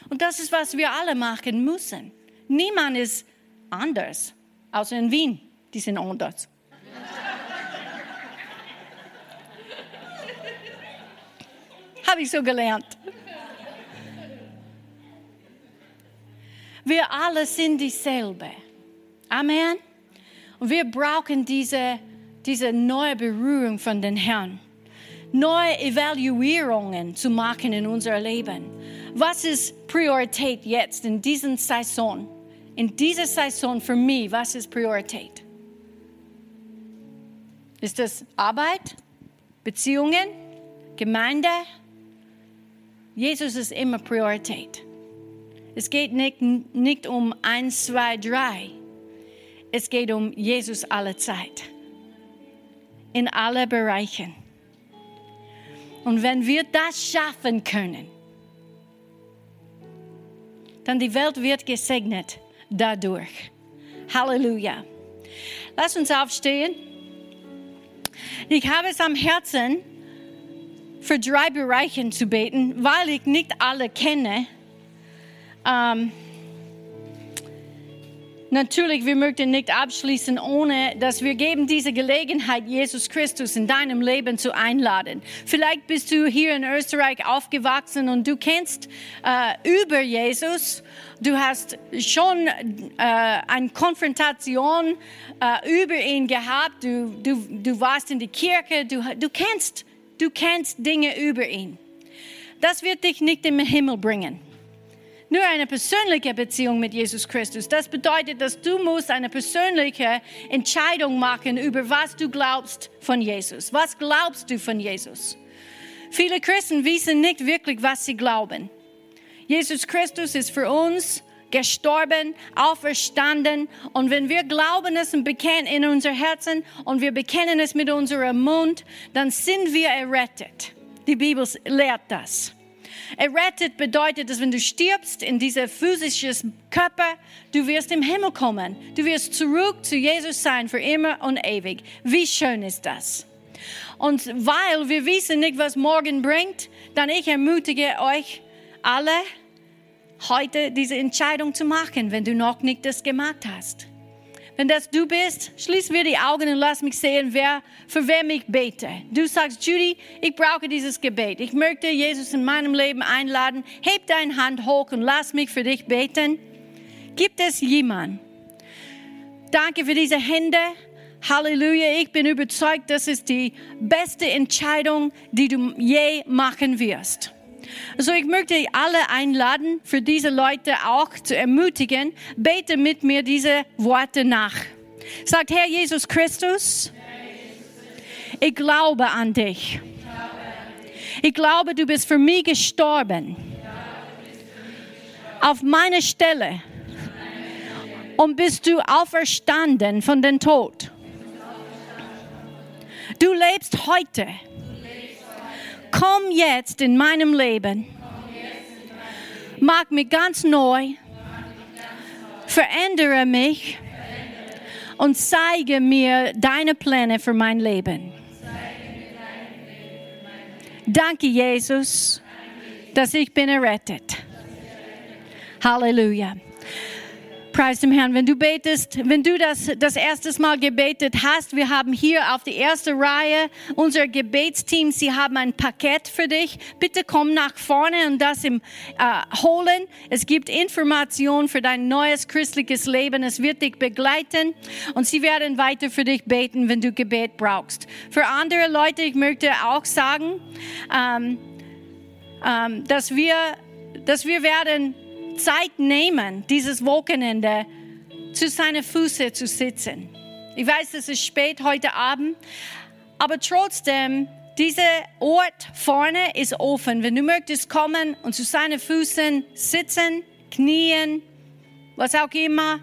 Und das ist, was wir alle machen müssen. Niemand ist anders, außer in Wien. Die sind anders. Habe ich so gelernt. Wir alle sind dieselbe. Amen. Und wir brauchen diese, diese neue Berührung von den Herrn. Neue Evaluierungen zu machen in unser Leben. Was ist Priorität jetzt in dieser Saison? In dieser Saison für mich, was ist Priorität? Ist das Arbeit, Beziehungen, Gemeinde, Jesus ist immer Priorität. Es geht nicht, nicht um eins, zwei, drei. Es geht um Jesus alle Zeit. In alle Bereichen. Und wenn wir das schaffen können, dann die Welt wird gesegnet dadurch. Halleluja. Lass uns aufstehen. Ich habe es am Herzen, für drei Bereiche zu beten, weil ich nicht alle kenne. Ähm, natürlich, wir möchten nicht abschließen, ohne dass wir geben diese Gelegenheit, Jesus Christus in deinem Leben zu einladen. Vielleicht bist du hier in Österreich aufgewachsen und du kennst äh, über Jesus. Du hast schon äh, eine Konfrontation äh, über ihn gehabt. Du, du, du warst in die Kirche. Du, du kennst Du kennst Dinge über ihn. Das wird dich nicht im Himmel bringen. Nur eine persönliche Beziehung mit Jesus Christus. Das bedeutet, dass du musst eine persönliche Entscheidung machen über was du glaubst von Jesus. Was glaubst du von Jesus? Viele Christen wissen nicht wirklich, was sie glauben. Jesus Christus ist für uns gestorben, auferstanden. Und wenn wir glauben es und bekennen in unser Herzen und wir bekennen es mit unserem Mund, dann sind wir errettet. Die Bibel lehrt das. Errettet bedeutet, dass wenn du stirbst in dieser physischen Körper, du wirst im Himmel kommen. Du wirst zurück zu Jesus sein für immer und ewig. Wie schön ist das? Und weil wir wissen nicht, was morgen bringt, dann ich ermutige euch alle, heute diese Entscheidung zu machen, wenn du noch nicht das gemacht hast. Wenn das du bist, schließ mir die Augen und lass mich sehen, wer, für wen ich bete. Du sagst, Judy, ich brauche dieses Gebet. Ich möchte Jesus in meinem Leben einladen. Heb deine Hand hoch und lass mich für dich beten. Gibt es jemanden? Danke für diese Hände. Halleluja. Ich bin überzeugt, das ist die beste Entscheidung, die du je machen wirst. Also ich möchte alle einladen, für diese Leute auch zu ermutigen, bete mit mir diese Worte nach. Sagt Herr Jesus Christus, ich glaube an dich. Ich glaube, du bist für mich gestorben. Auf meine Stelle. Und bist du auferstanden von den Tod. Du lebst heute komm jetzt in meinem Leben Mach mich ganz neu. Verändere mich und zeige mir deine Pläne für mein Leben. Danke, Jesus, dass ich bin errettet. Halleluja. Preis dem Herrn. Wenn du betest, wenn du das das erste Mal gebetet hast, wir haben hier auf die erste Reihe unser Gebetsteam. Sie haben ein Paket für dich. Bitte komm nach vorne und das im äh, holen. Es gibt Informationen für dein neues christliches Leben. Es wird dich begleiten und sie werden weiter für dich beten, wenn du Gebet brauchst. Für andere Leute, ich möchte auch sagen, ähm, ähm, dass wir, dass wir werden Zeit nehmen, dieses Wochenende zu seinen Füßen zu sitzen. Ich weiß, es ist spät heute Abend, aber trotzdem, dieser Ort vorne ist offen. Wenn du möchtest kommen und zu seinen Füßen sitzen, knien, was auch immer,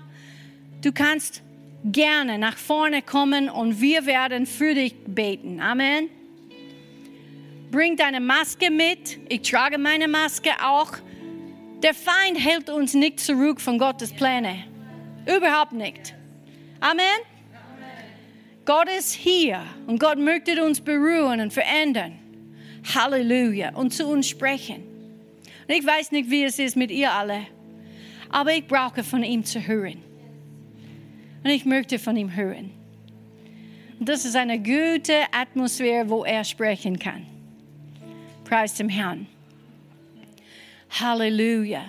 du kannst gerne nach vorne kommen und wir werden für dich beten. Amen. Bring deine Maske mit. Ich trage meine Maske auch. Der Feind hält uns nicht zurück von Gottes Pläne. Überhaupt nicht. Amen. Gott ist hier und Gott möchte uns berühren und verändern. Halleluja. Und zu uns sprechen. Und ich weiß nicht, wie es ist mit ihr alle, aber ich brauche von ihm zu hören. Und ich möchte von ihm hören. Und das ist eine gute Atmosphäre, wo er sprechen kann. Preis dem Herrn. Halleluja.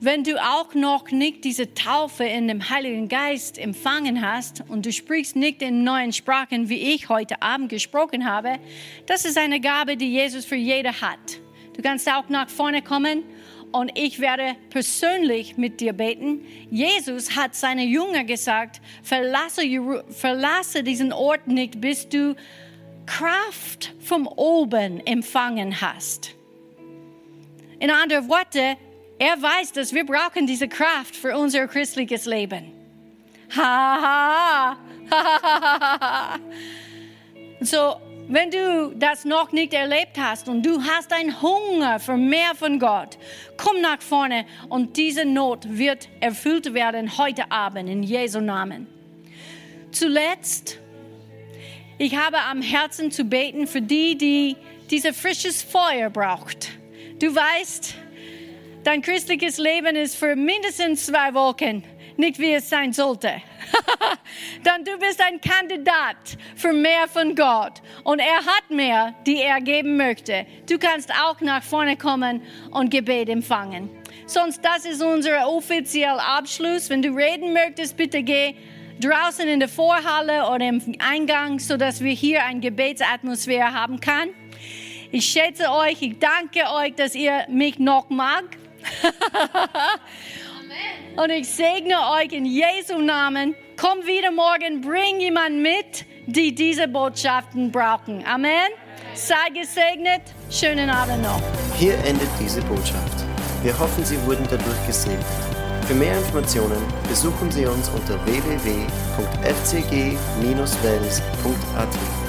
Wenn du auch noch nicht diese Taufe in dem Heiligen Geist empfangen hast und du sprichst nicht in neuen Sprachen, wie ich heute Abend gesprochen habe, das ist eine Gabe, die Jesus für jeder hat. Du kannst auch nach vorne kommen und ich werde persönlich mit dir beten. Jesus hat seine Jünger gesagt, verlasse, verlasse diesen Ort nicht, bis du Kraft vom Oben empfangen hast. In anderen Worten, er weiß, dass wir brauchen diese Kraft für unser christliches Leben. Ha, ha, ha. So, wenn du das noch nicht erlebt hast und du hast einen Hunger für mehr von Gott, komm nach vorne und diese Not wird erfüllt werden heute Abend in Jesu Namen. Zuletzt, ich habe am Herzen zu beten für die, die dieses frisches Feuer braucht Du weißt, dein christliches Leben ist für mindestens zwei Wochen nicht wie es sein sollte. Dann du bist ein Kandidat für mehr von Gott und er hat mehr, die er geben möchte. Du kannst auch nach vorne kommen und Gebet empfangen. Sonst, das ist unser offizieller Abschluss. Wenn du reden möchtest, bitte geh draußen in der Vorhalle oder im Eingang, sodass wir hier eine Gebetsatmosphäre haben können. Ich schätze euch, ich danke euch, dass ihr mich noch mag. Und ich segne euch in Jesu Namen. Komm wieder morgen, bring jemanden mit, die diese Botschaften brauchen. Amen. Sei gesegnet. Schönen Abend noch. Hier endet diese Botschaft. Wir hoffen, Sie wurden dadurch gesegnet. Für mehr Informationen besuchen Sie uns unter www.fcg-wels.at.